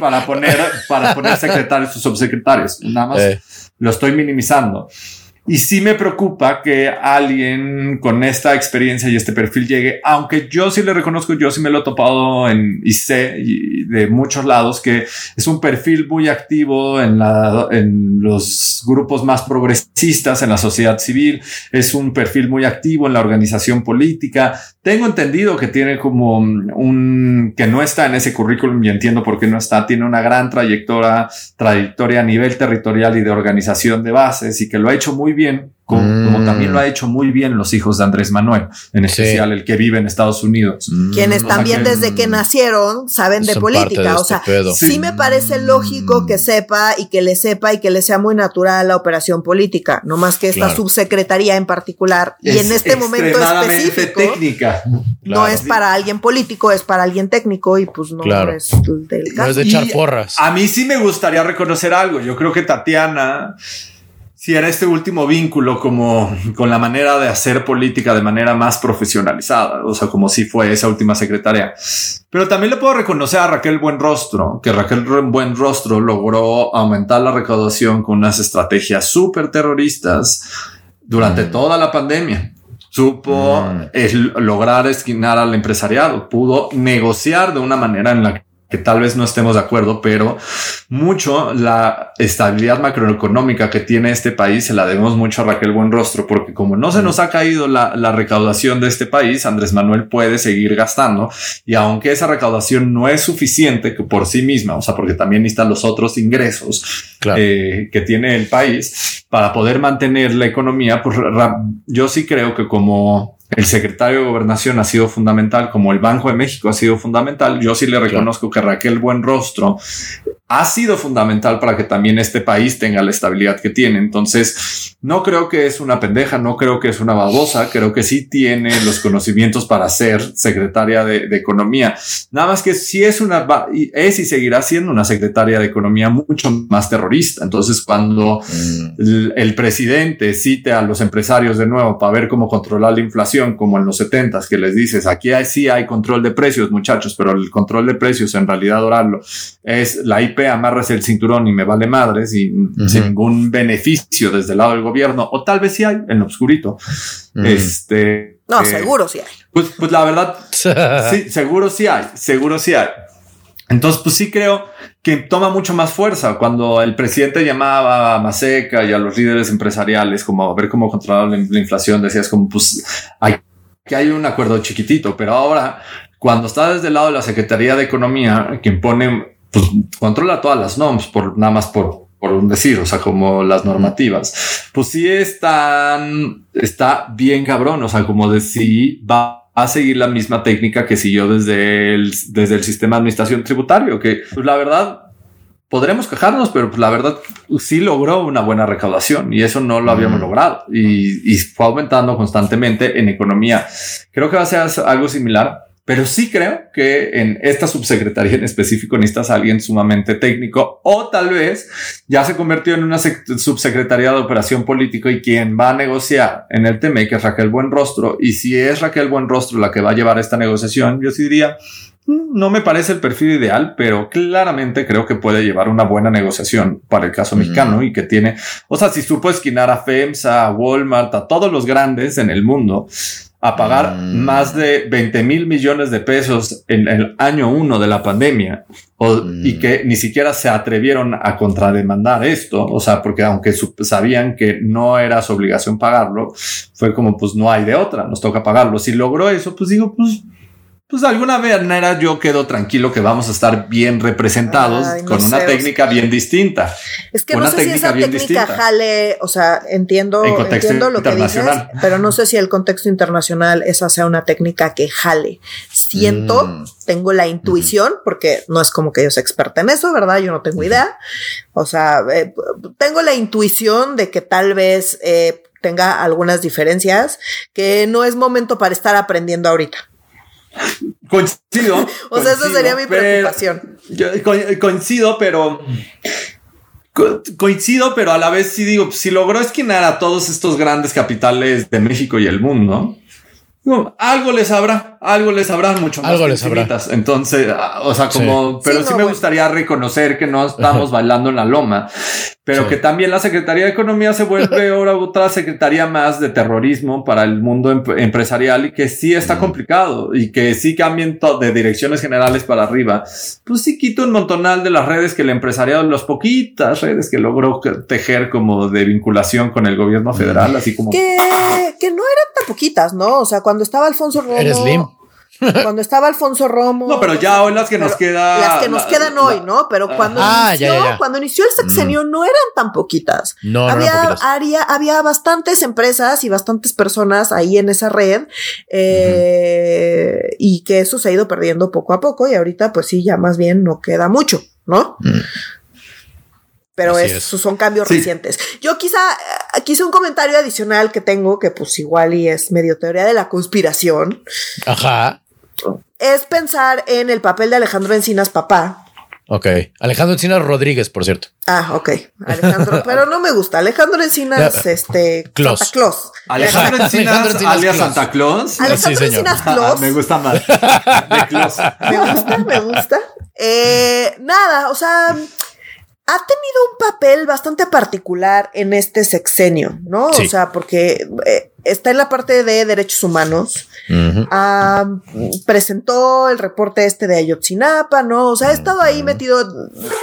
para poner, para poner secretarios o subsecretarios. Nada más *laughs* lo estoy minimizando. Y sí me preocupa que alguien con esta experiencia y este perfil llegue, aunque yo sí le reconozco, yo sí me lo he topado en y sé de muchos lados que es un perfil muy activo en, la, en los grupos más progresistas, en la sociedad civil, es un perfil muy activo en la organización política. Tengo entendido que tiene como un, que no está en ese currículum y entiendo por qué no está, tiene una gran trayectoria, trayectoria a nivel territorial y de organización de bases y que lo ha hecho muy bien bien, como, mm. también lo ha hecho muy bien los hijos de Andrés Manuel, en especial el que vive en Estados Unidos. Mm. Quienes también desde que nacieron saben de política. o sea, este sí. me parece lógico que sepa y que le sepa y que le sea muy natural la operación política, no más que esta subsecretaría en particular y en este momento específico. técnica. No es para alguien político, es para alguien técnico y pues no es del caso. No es de echar porras. A mí sí me gustaría reconocer algo. Yo creo que Tatiana Sí, era este último vínculo como con la manera de hacer política de manera más profesionalizada, o sea, como si fue esa última secretaria. Pero también le puedo reconocer a Raquel Buenrostro, que Raquel Buenrostro logró aumentar la recaudación con unas estrategias súper terroristas durante mm. toda la pandemia. Supo mm. lograr esquinar al empresariado, pudo negociar de una manera en la que que tal vez no estemos de acuerdo, pero mucho la estabilidad macroeconómica que tiene este país se la debemos mucho a Raquel Buenrostro, porque como no se nos ha caído la, recaudación de este país, Andrés Manuel puede seguir gastando y aunque esa recaudación no es suficiente que por sí misma, o sea, porque también necesitan los otros ingresos eh, que tiene el país para poder mantener la economía, pues yo sí creo que como el secretario de Gobernación ha sido fundamental, como el Banco de México ha sido fundamental. Yo sí le reconozco que Raquel Buenrostro ha sido fundamental para que también este país tenga la estabilidad que tiene. Entonces, no creo que es una pendeja, no creo que es una babosa, creo que sí tiene los conocimientos para ser secretaria de, Economía. Nada más que sí es una, es y seguirá siendo una secretaria de Economía mucho más terrorista. Entonces, cuando mm. el, presidente cite a los empresarios de nuevo para ver cómo controlar la inflación, como en los setentas, que les dices, aquí sí hay control de precios, muchachos, pero el control de precios en realidad orarlo es la IP amarras el cinturón y me vale madres y sin ningún beneficio desde el lado del gobierno, o tal vez sí hay en lo oscurito. Este. No, eh, seguro sí hay. Pues, pues la verdad, *laughs* sí, seguro sí hay, seguro sí hay. Entonces, pues sí creo que toma mucho más fuerza cuando el presidente llamaba a Maseca y a los líderes empresariales como a ver cómo controlar la, inflación, decías como pues hay que hay un acuerdo chiquitito, pero ahora cuando está desde el lado de la Secretaría de Economía, quien pone pues, controla todas las normas por nada más por, por un decir, o sea, como las normativas, pues sí están, está bien cabrón, o sea, como de si va a seguir la misma técnica que siguió desde el, desde el sistema de administración tributario, que pues, la verdad podremos quejarnos, pero pues, la verdad sí logró una buena recaudación y eso no lo habíamos logrado. Y, y fue aumentando constantemente en economía. Creo que va a ser algo similar pero sí creo que en esta subsecretaría en específico necesitas a alguien sumamente técnico o tal vez ya se convirtió en una subsecretaría de operación político y quien va a negociar en el tema que es Raquel Buenrostro. Y si es Raquel Buenrostro la que va a llevar esta negociación, yo sí diría, mm, no me parece el perfil ideal, pero claramente creo que puede llevar una buena negociación para el caso mexicano y que tiene, o sea, si supo esquinar a FEMSA, a Walmart, a todos los grandes en el mundo, a pagar mm. más de 20 mil millones de pesos en el año uno de la pandemia y mm. que ni siquiera se atrevieron a contrademandar esto, o sea, porque aunque sabían que no era su obligación pagarlo, fue como pues no hay de otra, nos toca pagarlo. Si logró eso, pues digo, pues pues de alguna manera yo quedo tranquilo que vamos a estar bien representados con una técnica bien distinta. Es que no sé si esa técnica jale, o sea, entiendo, entiendo lo que dices, pero no sé si el contexto internacional esa sea una técnica que jale. Siento, mm. tengo la intuición, porque no es como que yo sea experta en eso, ¿verdad? Yo no tengo idea. O sea, eh, tengo la intuición de que tal vez eh, tenga algunas diferencias que no es momento para estar aprendiendo ahorita. Coincido. *laughs* o sea, esa sería mi preocupación. coincido, pero. coincido, pero a la vez sí digo, si logró esquinar a todos estos grandes capitales de México y el mundo, algo les habrá. algo les sabrán mucho más. Algo les sabrá. Entonces, ah, o sea, como, pero sí, me gustaría reconocer que no estamos bailando en la loma, pero que también la Secretaría de Economía se vuelve *laughs* ahora otra secretaría más de terrorismo para el mundo empresarial y que sí está complicado y que sí cambien de direcciones generales para arriba. Pues sí quito un montonal de las redes que el empresariado, las poquitas redes que logró tejer como de vinculación con el gobierno federal, así como... Que, que no eran tan poquitas, ¿no? O sea, cuando estaba Alfonso Romo... Eres Slim. Cuando estaba Alfonso Romo. No, pero ya hoy las que nos quedan. Las que nos quedan hoy, ¿no? Pero cuando ah, inició, cuando inició el sexenio no eran tan poquitas. No, había, había, había bastantes empresas y bastantes personas ahí en esa red. Eh, y que eso se ha ido perdiendo poco a poco. Y ahorita, pues sí, ya más bien no queda mucho, ¿no? Mm. Pero esos son cambios recientes. Yo quizá, eh, quise un comentario adicional que tengo, que pues igual y es medio teoría de la conspiración. Ajá es pensar en el papel de Alejandro Encinas papá. Ok. Alejandro Encinas Rodríguez, por cierto. Ah, ok. Alejandro, *laughs* pero no me gusta. Alejandro Encinas, este, Santa Claus. Alejandro Encinas, alias Santa Claus. Alejandro Encinas *laughs* Claus. me gusta más. *laughs* De Claus. Me gusta, me gusta. Eh, nada, o sea, ha tenido un papel bastante particular en este sexenio, ¿no? O sea, porque eh, está en la parte de derechos humanos, presentó el reporte este de Ayotzinapa, ¿no? O sea, ha estado ahí metido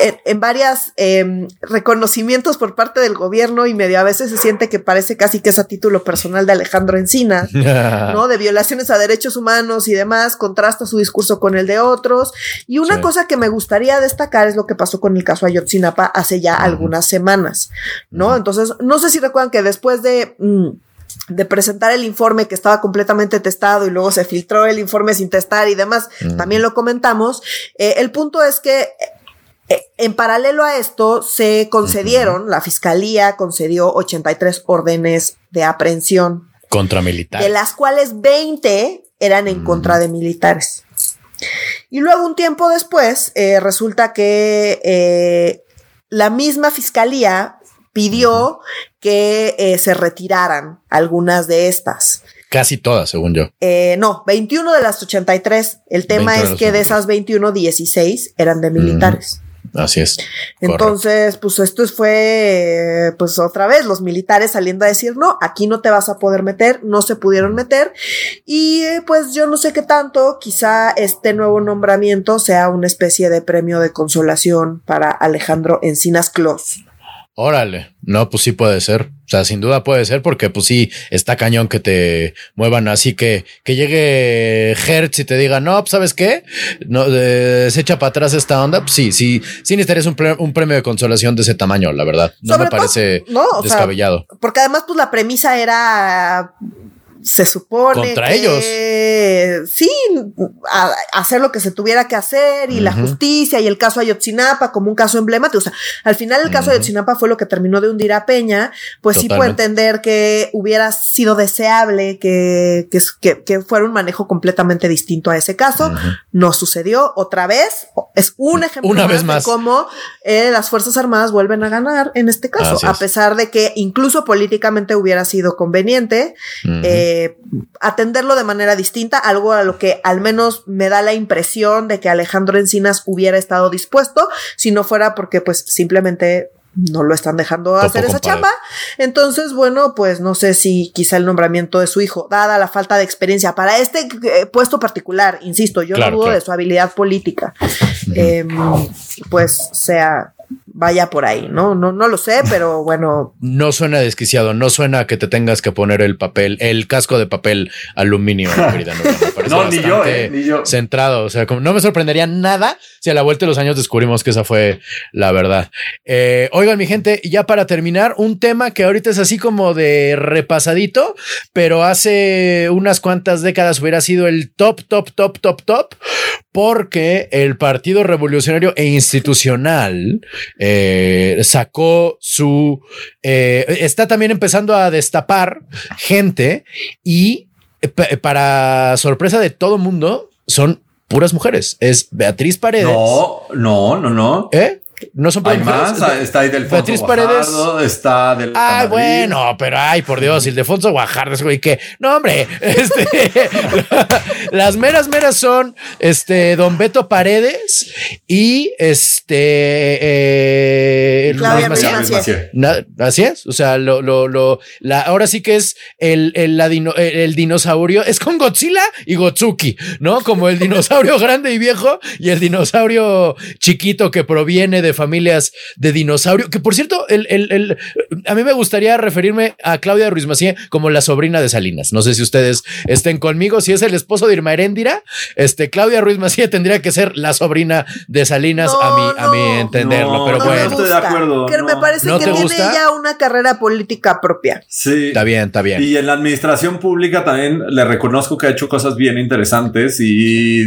en, en varias em, reconocimientos por parte del gobierno y medio a veces se siente que parece casi que es a título personal de Alejandro Encina, *laughs* ¿no? De violaciones a derechos humanos y demás, contrasta su discurso con el de otros. Y una cosa que me gustaría destacar es lo que pasó con el caso Ayotzinapa hace ya algunas semanas, ¿no? Entonces, no sé si recuerdan que después de... Mm, de presentar el informe que estaba completamente testado y luego se filtró el informe sin testar y demás, también lo comentamos. Eh, el punto es que eh, en paralelo a esto se concedieron, la fiscalía concedió 83 órdenes de aprehensión. Contra militares. De las cuales 20 eran en contra de militares. Y luego un tiempo después eh, resulta que la misma fiscalía pidió que eh, se retiraran algunas de estas. Casi todas, según yo. Eh, no, 21 de las 83. El tema es que de esas 21, 16 eran de militares. Así es. Entonces, pues esto fue, pues otra vez, los militares saliendo a decir, no, aquí no te vas a poder meter, no se pudieron meter. Y pues yo no sé qué tanto, quizá este nuevo nombramiento sea una especie de premio de consolación para Alejandro Encinas Clos. Órale, no, pues sí puede ser. O sea, sin duda puede ser porque pues sí, está cañón que te muevan así que, que llegue Hertz y te diga, no, pues sabes qué, no, se echa para atrás esta onda. Pues sí, sí, sí necesitarías un, un premio de consolación de ese tamaño, la verdad. No me parece descabellado. porque además pues la premisa era se supone contra ellos. sí hacer lo que se tuviera que hacer y la justicia y el caso Ayotzinapa como un caso emblemático. O sea al final el caso Ayotzinapa fue lo que terminó de hundir a Peña pues sí puedo entender que hubiera sido deseable que, que, que, fuera un manejo completamente distinto a ese caso. No sucedió otra vez. Es un ejemplo Una vez más. de cómo eh, las fuerzas armadas vuelven a ganar en este caso a pesar de que incluso políticamente hubiera sido conveniente eh, atenderlo de manera distinta, algo a lo que al menos me da la impresión de que Alejandro Encinas hubiera estado dispuesto, si no fuera porque pues simplemente no lo están dejando hacer esa chamba. Entonces, bueno, pues no sé si quizá el nombramiento de su hijo, dada la falta de experiencia para este eh, puesto particular, insisto, yo no dudo de su habilidad política, em, pues sea vaya por ahí, ¿no? No, no lo sé, pero bueno. No suena desquiciado, no suena que te tengas que poner el papel, el casco de papel aluminio, querida. No, no ni yo, eh, ni yo. Centrado, o sea, como no me sorprendería nada si a la vuelta de los años descubrimos que esa fue la verdad. Eh, oigan, mi gente, ya para terminar, un tema que ahorita es así como de repasadito, pero hace unas cuantas décadas hubiera sido el top, top, top, top, top, porque el Partido Revolucionario e Institucional eh, sacó su... Eh, está también empezando a destapar gente y eh, para sorpresa de todo mundo son puras mujeres. Es Beatriz Paredes. No, no, no, no. ¿Eh? No son Hay más, está ahí del Beatriz Paredes. Está del. Ay, bueno, pero ay, por Dios, Ildefonso Guajardo, güey, que no, hombre, *laughs* este, *laughs* las meras meras son este Don Beto Paredes y este eh, Claudia así es. O sea, lo, lo, lo, la, ahora sí que es el, el, la dino- el- el dinosaurio, es con Godzilla y Gotsuki, ¿no? Como el dinosaurio *laughs* grande y viejo y el dinosaurio chiquito que proviene de familias de dinosaurio. Que por cierto, el, el, el- a mí me gustaría referirme a Claudia Ruiz Macié como la sobrina de Salinas. No sé si ustedes estén conmigo. Si es el esposo de Irma Heréndira, este Claudia Ruiz Macié tendría que ser la sobrina de Salinas a mi, a mi No, entenderlo. no, pero no bueno. me estoy de acuerdo, Que me parece ¿No que tiene gusta? ya una carrera política propia. Sí. Está bien, está bien. Y en la administración pública también le reconozco que ha hecho cosas bien interesantes y,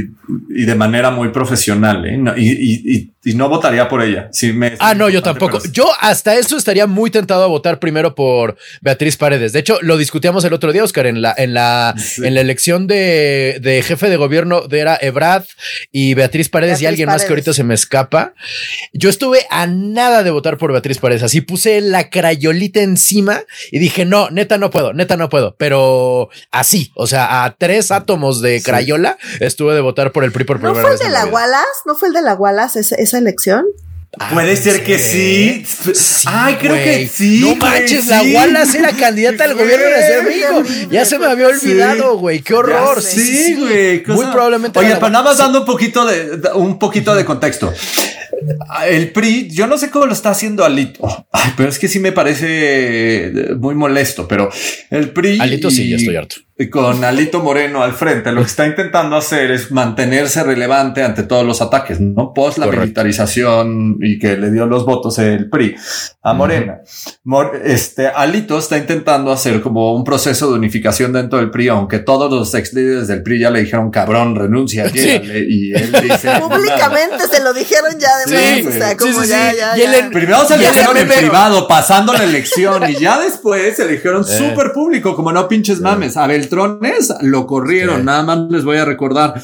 y de manera muy profesional. ¿eh? No- y, y- y- y no votaría por ella. Sí me- Ah, no, yo tampoco. pero- Yo hasta eso estaría muy tentado a votar primero por Beatriz Paredes. De hecho, lo discutíamos el otro día, Oscar, en la, en la, Sí. en la elección de, de jefe de gobierno de era Ebrad y Beatriz Paredes y alguien más que ahorita se me escapa. Yo estuve a nada de votar por Beatriz Paredes. Así puse la crayolita encima y dije, no, neta no puedo, neta no puedo. Pero así, o sea, a tres átomos de crayola estuve de votar por el PRI por ¿No primera fue el de la. Wallace? ¿No fue el de la Wallace esa, esa elección? Puede ser que sí. Sí, Ay, creo que sí. No manches, sí. la Wallace era candidata al gobierno de México. horrible, Ya se me había olvidado, güey. Qué horror. Sí, güey. Muy probablemente. Oye, pero nada más dando un poquito de, un poquito de contexto. El PRI, yo no sé cómo lo está haciendo Alito, Ay, pero es que sí me parece eh, muy molesto, pero el PRI. Alito sí, ya estoy harto. Y con Alito Moreno al frente, lo que está intentando hacer es mantenerse relevante ante todos los ataques, ¿no? Post la Correcto. militarización y que le dio los votos el PRI a Morena. Mor- este Alito está intentando hacer como un proceso de unificación dentro del PRI, aunque todos los ex líderes del PRI ya le dijeron cabrón, renuncia, Sí. llégale", y él *laughs* dice. Públicamente se lo dijeron ya Sí, además. o sea, como Sí, sí, ya, sí. ya, ya. en- Primero se ese dijeron en privado, pasando la elección, y ya después se le dijeron *laughs* Eh. súper público, como no pinches mames. A Beltrones lo corrieron, Sí. nada más les voy a recordar.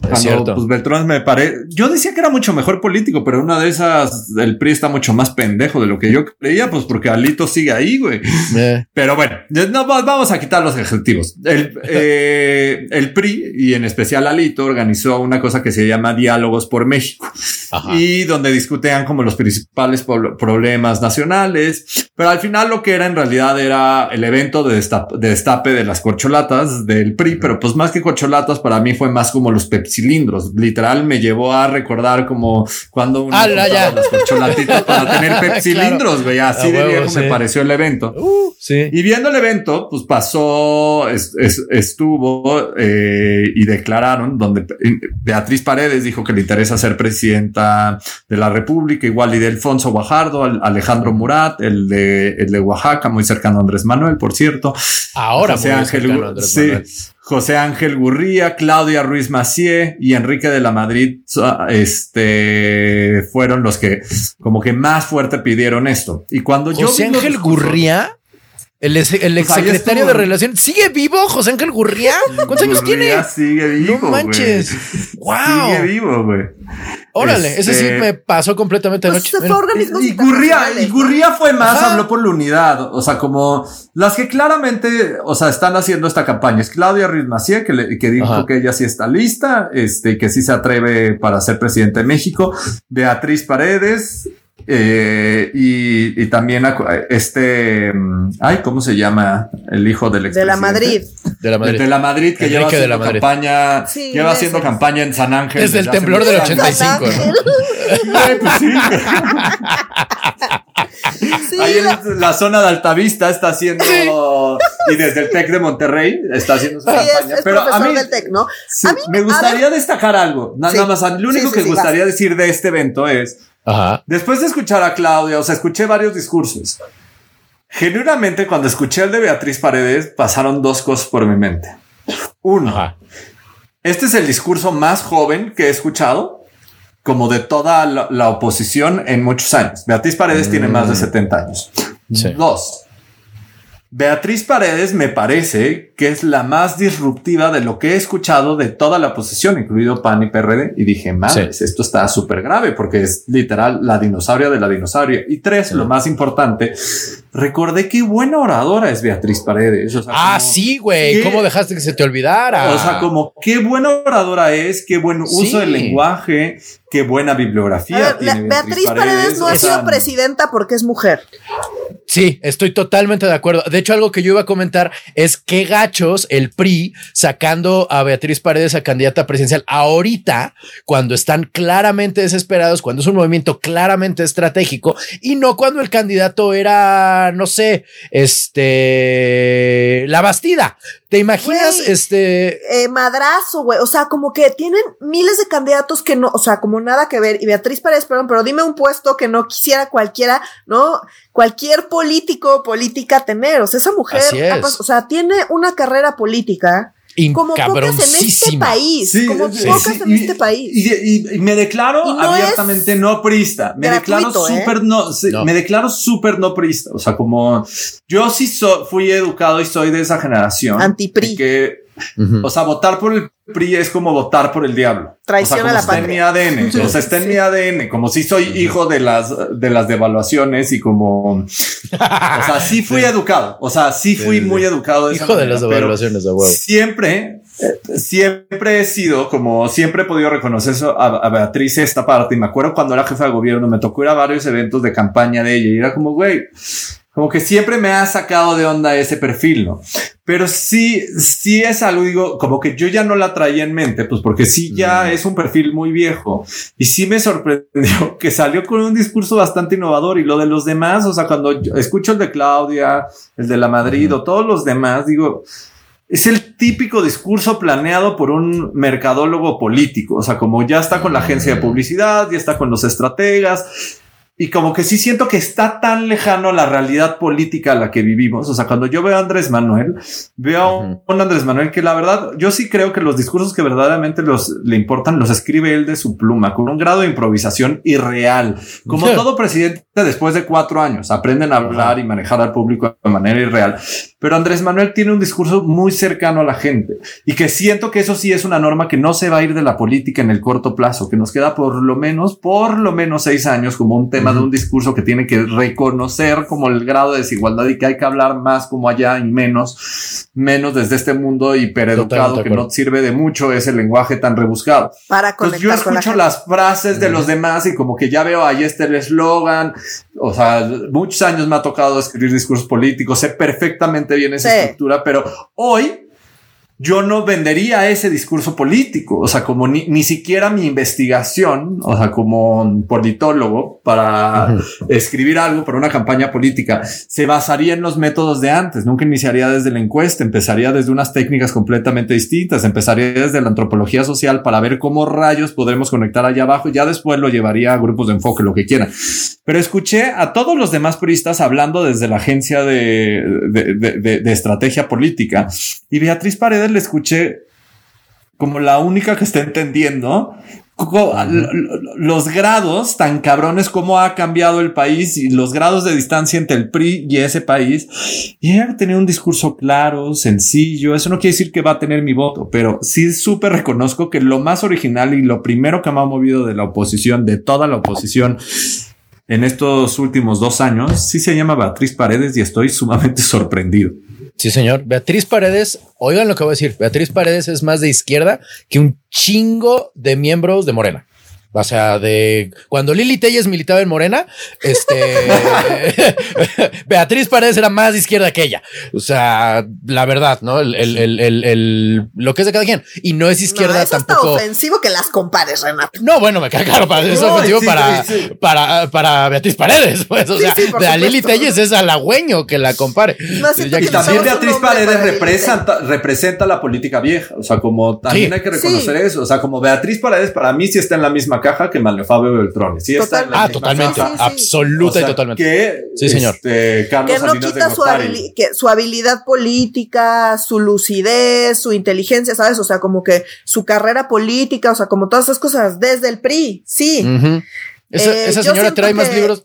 Cuando, cierto. pues Beltrones me parece. Yo decía que era mucho mejor político, pero una de esas, el PRI está mucho más pendejo de lo que yo creía, pues porque Alito sigue ahí, güey. Eh, Pero bueno, no, va- vamos a quitar los adjetivos. El, *laughs* eh, el PRI y en especial Alito organizó una cosa que se llama Diálogos por México Ajá. y donde discutían como los principales problemas nacionales, pero al final lo que era en realidad era el evento de destape de, destape de las corcholatas del PRI, pero pues más que corcholatas para mí fue más como los pepsilindros, literal me llevó a recordar como cuando uno ¡Hala, compraba ya! las corcholatitas para tener *laughs* pepsilindros, güey, así A de huevo, viejo me sí. pareció el evento. Uh, sí. Y viendo el evento, pues pasó, es- es- estuvo eh, y declararon donde Beatriz Paredes dijo que le interesa ser presidenta de la República, igual y de Alfonso Guajardo, Al- Alejandro Murat, el de, el de Oaxaca, muy cercano a Andrés Manuel, por cierto. Ahora José Ángel, Andrés sí, Manuel. José Ángel Gurría, Claudia Ruiz Macié y Enrique de la Madrid, este, fueron los que como que más fuerte pidieron esto. Y cuando yo José Ángel Gurría, el, ex, el Pues estuvo. de Relaciones, ¿sigue vivo José Ángel Gurría? ¿Cuántos años tiene? Gurría sigue vivo. No manches. Wow. Sigue vivo, güey. Órale, ese sí Este- me pasó completamente Pues anoche. se fue Y Gurría, y. Gurría fue más, Ajá. habló por la unidad. O sea, como las que claramente, o sea, están haciendo esta campaña. Es Claudia Ruiz Macié, que, le- que dijo Ajá. que ella sí está lista, este, que sí se atreve para ser presidente de México. Beatriz Paredes. Eh, y, y también este, mm, ay, ¿cómo se llama? El hijo del De la? Madrid. De la Madrid. de la Madrid que Enrique lleva de haciendo la Madrid. campaña, Sí, lleva haciendo campaña en San Ángel. Desde el temblor del años. 85, ¿no? Güey, *laughs* pues sí. Sí, Ahí en la- la zona de Altavista está haciendo y desde el Tec de Monterrey está haciendo su sí, campaña. es Pero a mí, del TEC, ¿no? sí, a mí me gustaría destacar algo. Nada más, lo único Sí, sí, que sí, gustaría vas. decir de este evento es Ajá. Después de escuchar a Claudia, o sea, escuché varios discursos. Genuinamente, cuando escuché el de Beatriz Paredes, pasaron dos cosas por mi mente. Uno, Ajá. este es el discurso más joven que he escuchado, como de toda la, la oposición en muchos años. Beatriz Paredes tiene más de 70 años. Sí. Dos, Beatriz Paredes me parece que es la más disruptiva de lo que he escuchado de toda la oposición, incluido PAN y PRD. Y dije, madres, esto está súper grave porque es literal la dinosauria de la dinosauria. Y tres, lo más importante, recordé qué buena oradora es Beatriz Paredes. ah, sí, güey. ¿Cómo dejaste que se te olvidara? O sea, como qué buena oradora es, qué buen uso del lenguaje, qué buena bibliografía. tiene Beatriz, Paredes, no ha sido presidenta porque es mujer. Sí, estoy totalmente de acuerdo. De hecho, algo que yo iba a comentar es qué gachos el PRI sacando a Beatriz Paredes a candidata presidencial ahorita, cuando están claramente desesperados, cuando es un movimiento claramente estratégico y no cuando el candidato era, no sé, este, la Bastida. ¿Te imaginas este eh, madrazo, güey? O sea, como que tienen miles de candidatos que no, o sea, como nada que ver. Y Beatriz Paredes, perdón, pero dime un puesto que no quisiera cualquiera, ¿no? Cualquier político o política tener. O sea, esa mujer, o sea, tiene una carrera política como pocas en este país. como pocas en este país. Y, me declaro abiertamente no prista. Me declaro ¿eh? súper no, me declaro súper no prista. O sea, como yo sí fui educado y soy de esa generación. Antipri. Que, O sea, votar por el PRI es como votar por el diablo. Traición a la está en mi ADN. O sea, está en mi ADN. Como si soy hijo de las, de las devaluaciones y como, o sea, sí fui educado. O sea, sí fui muy educado. hijo de las devaluaciones, de huevo. Siempre, siempre he sido como, siempre he podido reconocer eso a, Beatriz esta parte. Y me acuerdo cuando era jefa de gobierno, me tocó ir a varios eventos de campaña de ella y era como, güey, como que siempre me ha sacado de onda ese perfil, ¿no? Pero sí, sí es algo, digo, como que yo ya no la traía en mente, pues porque sí ya mm. es un perfil muy viejo y sí me sorprendió *laughs* que salió con un discurso bastante innovador y lo de los demás, o sea, cuando escucho el de Claudia, el de la Madrid o todos los demás, digo, es el típico discurso planeado por un mercadólogo político, o sea, como ya está con la agencia de publicidad, ya está con los estrategas, y como que sí siento que está tan lejano la realidad política a la que vivimos. O sea, cuando yo veo a Andrés Manuel, veo a un Andrés Manuel que la verdad, yo sí creo que los discursos que verdaderamente los, le importan los escribe él de su pluma, con un grado de improvisación irreal. Como todo presidente después de cuatro años, aprenden a hablar y manejar al público de manera irreal. Pero Andrés Manuel tiene un discurso muy cercano a la gente y que siento que eso sí es una norma que no se va a ir de la política en el corto plazo, que nos queda por lo menos, por lo menos seis años como un tema de un discurso que tiene que reconocer como el grado de desigualdad y que hay que hablar más como allá y menos, menos desde este mundo hipereducado que no sirve de mucho ese lenguaje tan rebuscado. Para conectar yo escucho las frases de los demás y como que ya veo ahí este el eslogan. O sea, muchos años me ha tocado escribir discursos políticos, sé perfectamente bien esa estructura, pero hoy yo no vendería ese discurso político, o sea, como ni, ni siquiera mi investigación, o sea, como politólogo para escribir algo para una campaña política, se basaría en los métodos de antes, nunca iniciaría desde la encuesta, empezaría desde unas técnicas completamente distintas, empezaría desde la antropología social para ver cómo rayos podremos conectar allá abajo. Y ya después lo llevaría a grupos de enfoque, lo que quieran. Pero escuché a todos los demás puristas hablando desde la agencia de, de, de, de estrategia política y Beatriz Paredes le escuché como la única que está entendiendo los grados tan cabrones como ha cambiado el país y los grados de distancia entre el PRI y ese país. Y ella tenía un discurso claro, sencillo. Eso no quiere decir que va a tener mi voto, pero sí súper reconozco que lo más original y lo primero que me ha movido de la oposición, de toda la oposición en estos últimos dos años, sí se llama Beatriz Paredes y estoy sumamente *laughs* sorprendido. Sí, señor. Beatriz Paredes, oigan lo que voy a decir. Beatriz Paredes es más de izquierda que un chingo de miembros de Morena. O sea, de cuando Lili Telles militaba en Morena, este *laughs* *laughs* Beatriz Paredes era más de izquierda que ella. O sea, la verdad, ¿no? El, el, el, el lo que es de cada quien. Y no es izquierda no, eso tampoco. Está ofensivo que las compares, Renato. No, bueno, me queda claro, *laughs* para, es ofensivo para, para, para Beatriz Paredes. Pues, o sea, de a Lili Telles es halagüeño que la compare. y también Beatriz Paredes representa, representa la política vieja. O sea, como también hay que reconocer eso. O sea, como Beatriz Paredes para mí sí está en la misma caja que Fabio Beltrón. Sí, está ah, totalmente, absoluta y totalmente. Que, sí, señor. Este, que no quita su, su, habilidad política, su lucidez, su inteligencia, ¿sabes? O sea, como que su carrera política, o sea, como todas esas cosas desde el PRI, sí. esa, eh, señora trae más libros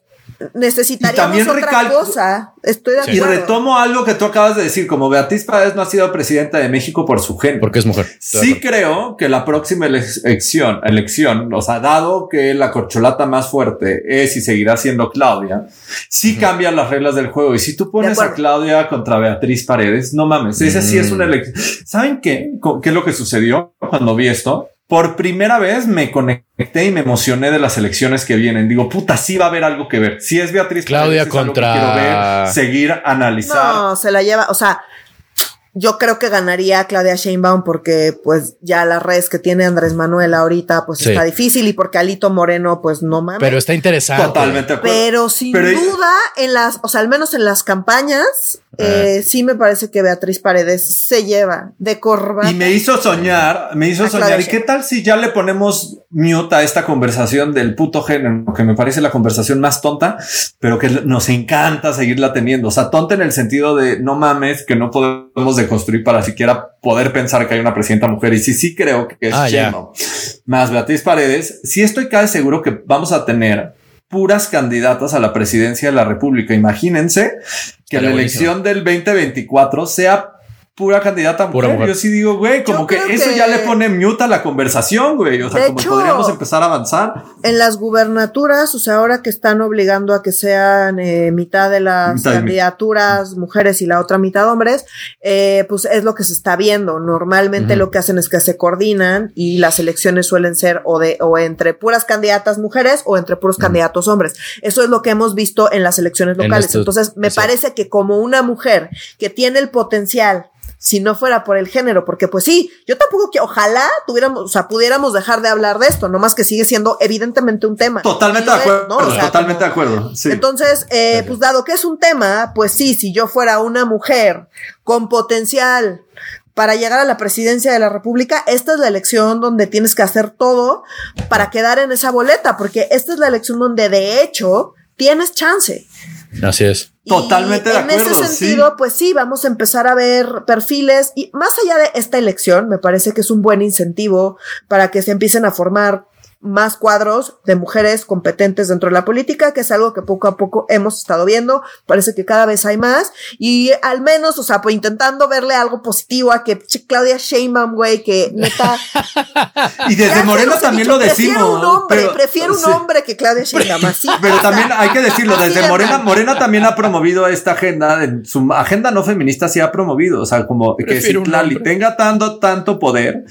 necesitaríamos otra cosa. Estoy de acuerdo. Y retomo algo que tú acabas de decir, como Beatriz Paredes no ha sido presidenta de México por su género. Porque es mujer. Sí creo que la próxima elección, elección, o sea, dado que la corcholata más fuerte es y seguirá siendo Claudia, sí cambian las reglas del juego. Y si tú pones a Claudia contra Beatriz Paredes, no mames, esa sí es una mm. elección. ¿Saben qué? ¿Qué es lo que sucedió cuando vi esto? Por primera vez me conecté y me emocioné de las elecciones que vienen. Digo, puta, sí va a haber algo que ver. Si es Beatriz Claudia contra. quiero ver, seguir, analizar. No, se la lleva, o sea, yo creo que ganaría Claudia Sheinbaum porque pues ya las redes que tiene Andrés Manuel ahorita pues está difícil y porque Alito Moreno pues no mames. Pero está interesante. Totalmente. Pero sin duda en las, o sea, al menos en las campañas, eh, sí me parece que Beatriz Paredes se lleva de corbata. Y me hizo soñar, me hizo soñar. ¿Y qué tal si ya le ponemos mute a esta conversación del puto género, que me parece la conversación más tonta, pero que nos encanta seguirla teniendo? O sea, tonta en el sentido de no mames, que no podemos deconstruir para siquiera poder pensar que hay una presidenta mujer. Y sí, sí creo que es ah, más Beatriz Paredes. Sí estoy casi seguro que vamos a tener puras candidatas a la presidencia de la República. Imagínense que la elección del 2024 sea pura candidata mujer. Yo sí digo, güey, como que eso ya le pone mute a la conversación, güey. O sea, como podríamos empezar a avanzar. En las gubernaturas, o sea, ahora que están obligando a que sean eh, mitad de las candidaturas mujeres y la otra mitad hombres, eh, pues es lo que se está viendo. Normalmente lo que hacen es que se coordinan y las elecciones suelen ser o de o entre puras candidatas mujeres o entre puros candidatos hombres. Eso es lo que hemos visto en las elecciones locales. Entonces, me parece que como una mujer que tiene el potencial si no fuera por el género, porque pues sí, yo tampoco que ojalá tuviéramos, o sea, pudiéramos dejar de hablar de esto, nomás que sigue siendo evidentemente un tema. Totalmente de acuerdo, totalmente de acuerdo. Entonces, eh, pues dado que es un tema, pues sí, si yo fuera una mujer con potencial para llegar a la presidencia de la República, esta es la elección donde tienes que hacer todo para quedar en esa boleta, porque esta es la elección donde de hecho tienes chance. Así es. Totalmente de acuerdo. En ese sentido, pues sí, vamos a empezar a ver perfiles y más allá de esta elección, me parece que es un buen incentivo para que se empiecen a formar más cuadros de mujeres competentes dentro de la política, que es algo que poco a poco hemos estado viendo. Parece que cada vez hay más y al menos, o sea, pues intentando verle algo positivo a que Claudia Sheinbaum, güey, que neta. *laughs* y desde Morena también lo decimos. Prefiero un hombre, prefiero un hombre que Claudia *laughs* Sheinbaum. Así. Pero también hay que decirlo, desde Morena, Morena también ha promovido esta agenda, en su agenda no feminista sí ha promovido, o sea, como que si Clali tenga tanto, tanto poder,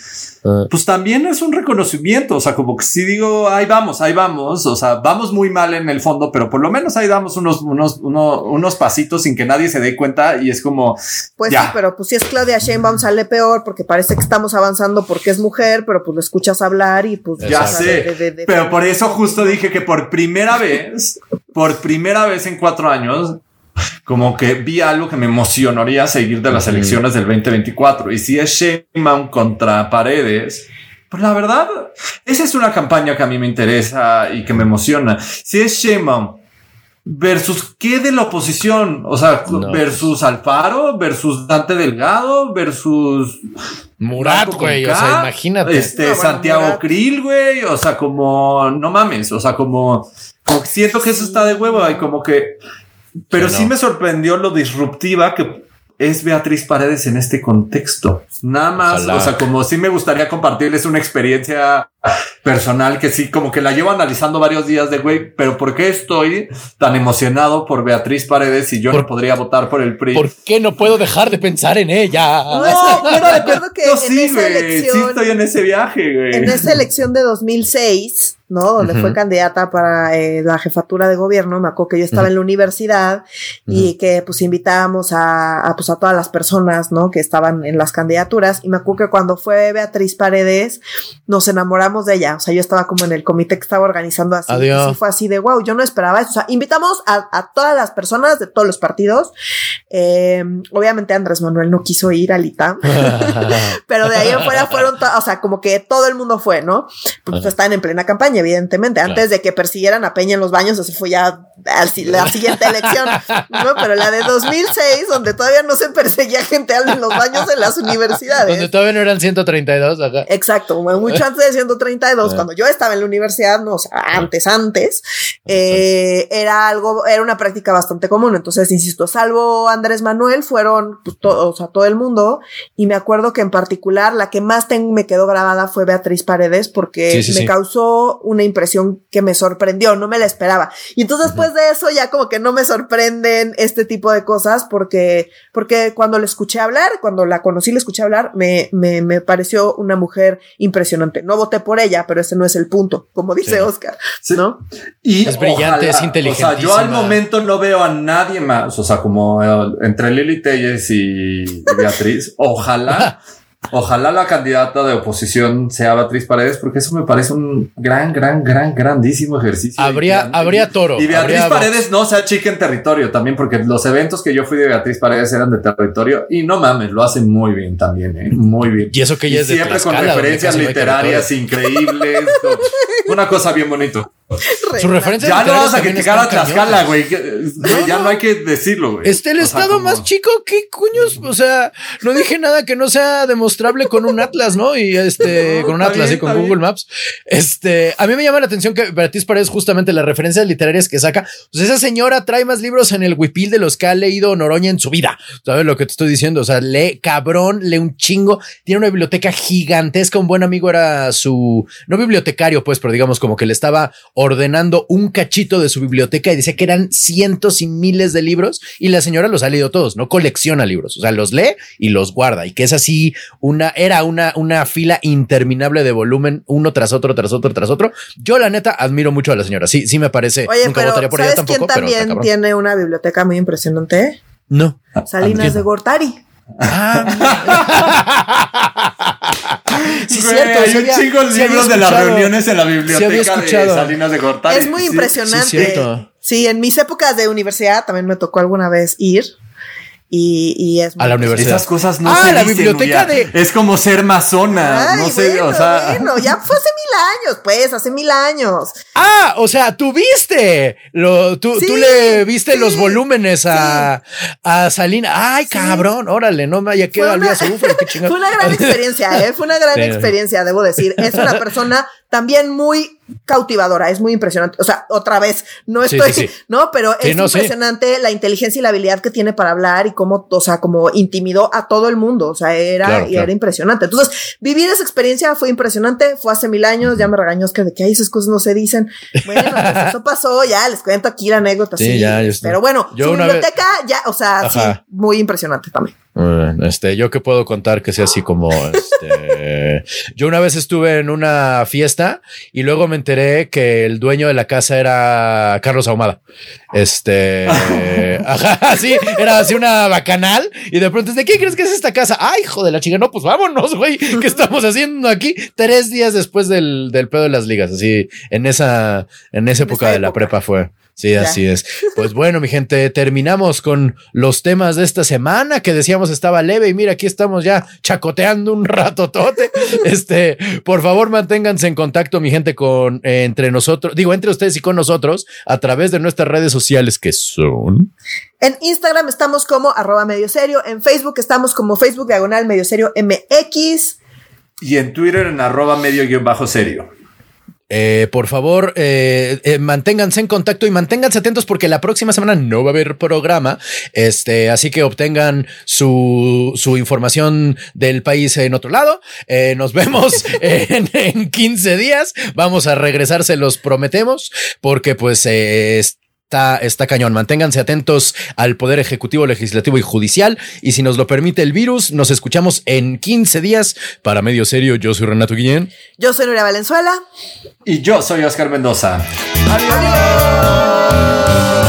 ah. pues también es un reconocimiento, o sea, como que sí digo, ahí vamos, ahí vamos, o sea, vamos muy mal en el fondo, pero por lo menos ahí damos unos, unos, unos, unos pasitos sin que nadie se dé cuenta y es como... Pues sí, pero pues si es Claudia Sheinbaum sale peor porque parece que estamos avanzando porque es mujer, pero pues lo escuchas hablar y pues... Ya sé, pero por eso justo dije que por primera vez, por primera vez en cuatro años, como que vi algo que me emocionaría seguir de las elecciones del 2024. Y si es Sheinbaum contra Paredes, pues la verdad, esa es una campaña que a mí me interesa y que me emociona. Si es Sheinbaum versus qué de la oposición, o sea, versus Alfaro, versus Dante Delgado, versus Murat, güey, o sea, imagínate. Este, Santiago Krill, güey, o sea, como, no mames, o sea, como, como siento que eso está de huevo y como que, pero sí me sorprendió lo disruptiva que es Beatriz Paredes en este contexto. Nada más, o sea, como sí me gustaría compartirles una experiencia personal que sí, como que la llevo analizando varios días de güey, pero ¿por qué estoy tan emocionado por Beatriz Paredes y yo no podría votar por el PRI? ¿Por qué no puedo dejar de pensar en ella? No, pero *laughs* recuerdo que en sí, esa elección, sí estoy en ese viaje, güey. En esa elección de 2006, ¿no? Donde fue candidata para eh, la jefatura de gobierno. Me acuerdo que yo estaba en la universidad y que pues invitábamos a, a, pues a todas las personas, ¿no? Que estaban en las candidaturas. Y me acuerdo que cuando fue Beatriz Paredes, nos enamoramos de ella. O sea, yo estaba como en el comité que estaba organizando así. Y fue así de wow, yo no esperaba eso. O sea, invitamos a, a todas las personas de todos los partidos. Eh, obviamente Andrés Manuel no quiso ir al ITAM, *laughs* pero de ahí afuera fueron, o sea, como que todo el mundo fue, ¿no? Pues están en plena campaña evidentemente. Antes de que persiguieran a Peña en los baños, así fue ya la siguiente elección, ¿no? Pero la de 2006, donde todavía no se perseguía gente en los baños de las universidades. Donde todavía no eran 132 acá. Exacto, mucho antes de 132, ah. cuando yo estaba en la universidad, no, o sea, antes, antes, eh, era algo, era una práctica bastante común. Entonces, insisto, salvo Andrés Manuel, fueron pues, o sea, todo el mundo. Y me acuerdo que en particular la que más me quedó grabada fue Beatriz Paredes porque me causó una impresión que me sorprendió, no me la esperaba. Y entonces después de eso ya como que no me sorprenden este tipo de cosas porque, porque cuando la escuché hablar, cuando la conocí, la escuché hablar, me, me, me pareció una mujer impresionante. No voté por ella, pero ese no es el punto, como dice Oscar, ¿no? Y es brillante, es inteligente. O sea, yo al momento no veo a nadie más, o sea, como eh, entre Lili Telles y Beatriz, ojalá *laughs* Ojalá la candidata de oposición sea Beatriz Paredes, porque eso me parece un gran, gran, gran, grandísimo ejercicio. Habría, habría toro. Y Beatriz Paredes no sea chica en territorio también, porque los eventos que yo fui de Beatriz Paredes eran de territorio y no mames, lo hacen muy bien también, ¿eh? muy bien. Y eso que ella es de Siempre con referencias literarias increíbles. *laughs* una cosa bien bonito. *laughs* Su referencia ya no vas a criticar a Tlaxcala, güey. ya no hay que decirlo, güey. Este el estado más chico, ¿qué cuños? O sea, no dije nada que no sea demostrable con un Atlas, ¿no? Y este, con un Atlas y con Google Maps. Este, a mí me llama la atención que Beatriz Paredes, justamente las referencias literarias que saca. Pues esa señora trae más libros en el Wipil de los que ha leído Noroña en su vida. ¿Sabes lo que te estoy diciendo? O sea, lee cabrón, lee un chingo. Tiene una biblioteca gigantesca. Un buen amigo era su, no bibliotecario, pues, pero digamos como que le estaba ordenando un cachito de su biblioteca y decía que eran cientos y miles de libros y la señora los ha leído todos, no colecciona libros, o sea, los lee y los guarda y que es así una, era una, una fila interminable de volumen uno tras otro, tras otro, tras otro. Yo la neta admiro mucho a la señora, sí, sí me parece. Oye, nunca votaría por ella tampoco. ¿quién también tiene una biblioteca muy impresionante? No. Salinas de Gortari. Ah, *laughs* sí, cierto, hay un chingo de libros de las reuniones en la biblioteca de Salinas de Gortari. Es muy impresionante. Sí, en mis épocas de universidad también me tocó alguna vez ir. Y, y, es a la universidad. Esas cosas no ah, se la biblioteca de. Es como ser masona. no sé, o sea. Bueno, ya fue hace mil años, pues, hace mil años. Ah, o sea, tú viste. Lo, tú, tú le viste los volúmenes a, a Salina. Ay, cabrón, órale, no me haya quedado al día *laughs* Fue una gran experiencia, ¿eh? Fue una gran *laughs* experiencia, debo decir. Es una persona también muy cautivadora, es muy impresionante. O sea, otra vez, no estoy, ¿no? Pero es impresionante la inteligencia y la habilidad que tiene para hablar y cómo, o sea, como intimidó a todo el mundo. O sea, era, y era impresionante. Entonces, vivir esa experiencia fue impresionante. Fue hace mil años, ya me regañó que de que esas cosas no se dicen. Bueno, pues *laughs* eso pasó, ya les cuento aquí la anécdota. Sí, ya, Pero bueno, su biblioteca ya, o sea, sí, muy impresionante también. Este, yo que puedo contar que sea así como este. *laughs* yo una vez estuve en una fiesta y luego me enteré que el dueño de la casa era Carlos Ahumada. Este, *laughs* ajá, sí, era así una bacanal y de pronto, ¿de qué crees que es esta casa? Ay, hijo de la chica, no, pues vámonos, güey. ¿Qué estamos haciendo aquí? Tres días después del, del pedo de las ligas, así en esa, en esa época de la prepa fue. Sí, así es. Pues bueno, mi gente, terminamos con los temas de esta semana que decíamos estaba leve y mira, aquí estamos ya chacoteando un rato tote. *laughs* Este, por favor, manténganse en contacto, mi gente, con eh, entre nosotros, digo, entre ustedes y con nosotros a través de nuestras redes sociales que son. En Instagram estamos como arroba medio serio, en Facebook estamos como Facebook diagonal medio serio MX. Y en Twitter en arroba medio guion bajo serio. Eh, por favor, eh, eh, manténganse en contacto y manténganse atentos porque la próxima semana no va a haber programa. Este, así que obtengan su, su información del país en otro lado. nos vemos *laughs* en, en, 15 días. Vamos a regresar, se los prometemos, porque pues está, cañón. Manténganse atentos al Poder Ejecutivo, Legislativo y Judicial. Y si nos lo permite el virus, nos escuchamos en 15 días. Para Medio Serio, yo soy Renato Guillén. Yo soy Nuria Valenzuela. Y yo soy Oscar Mendoza. Adiós.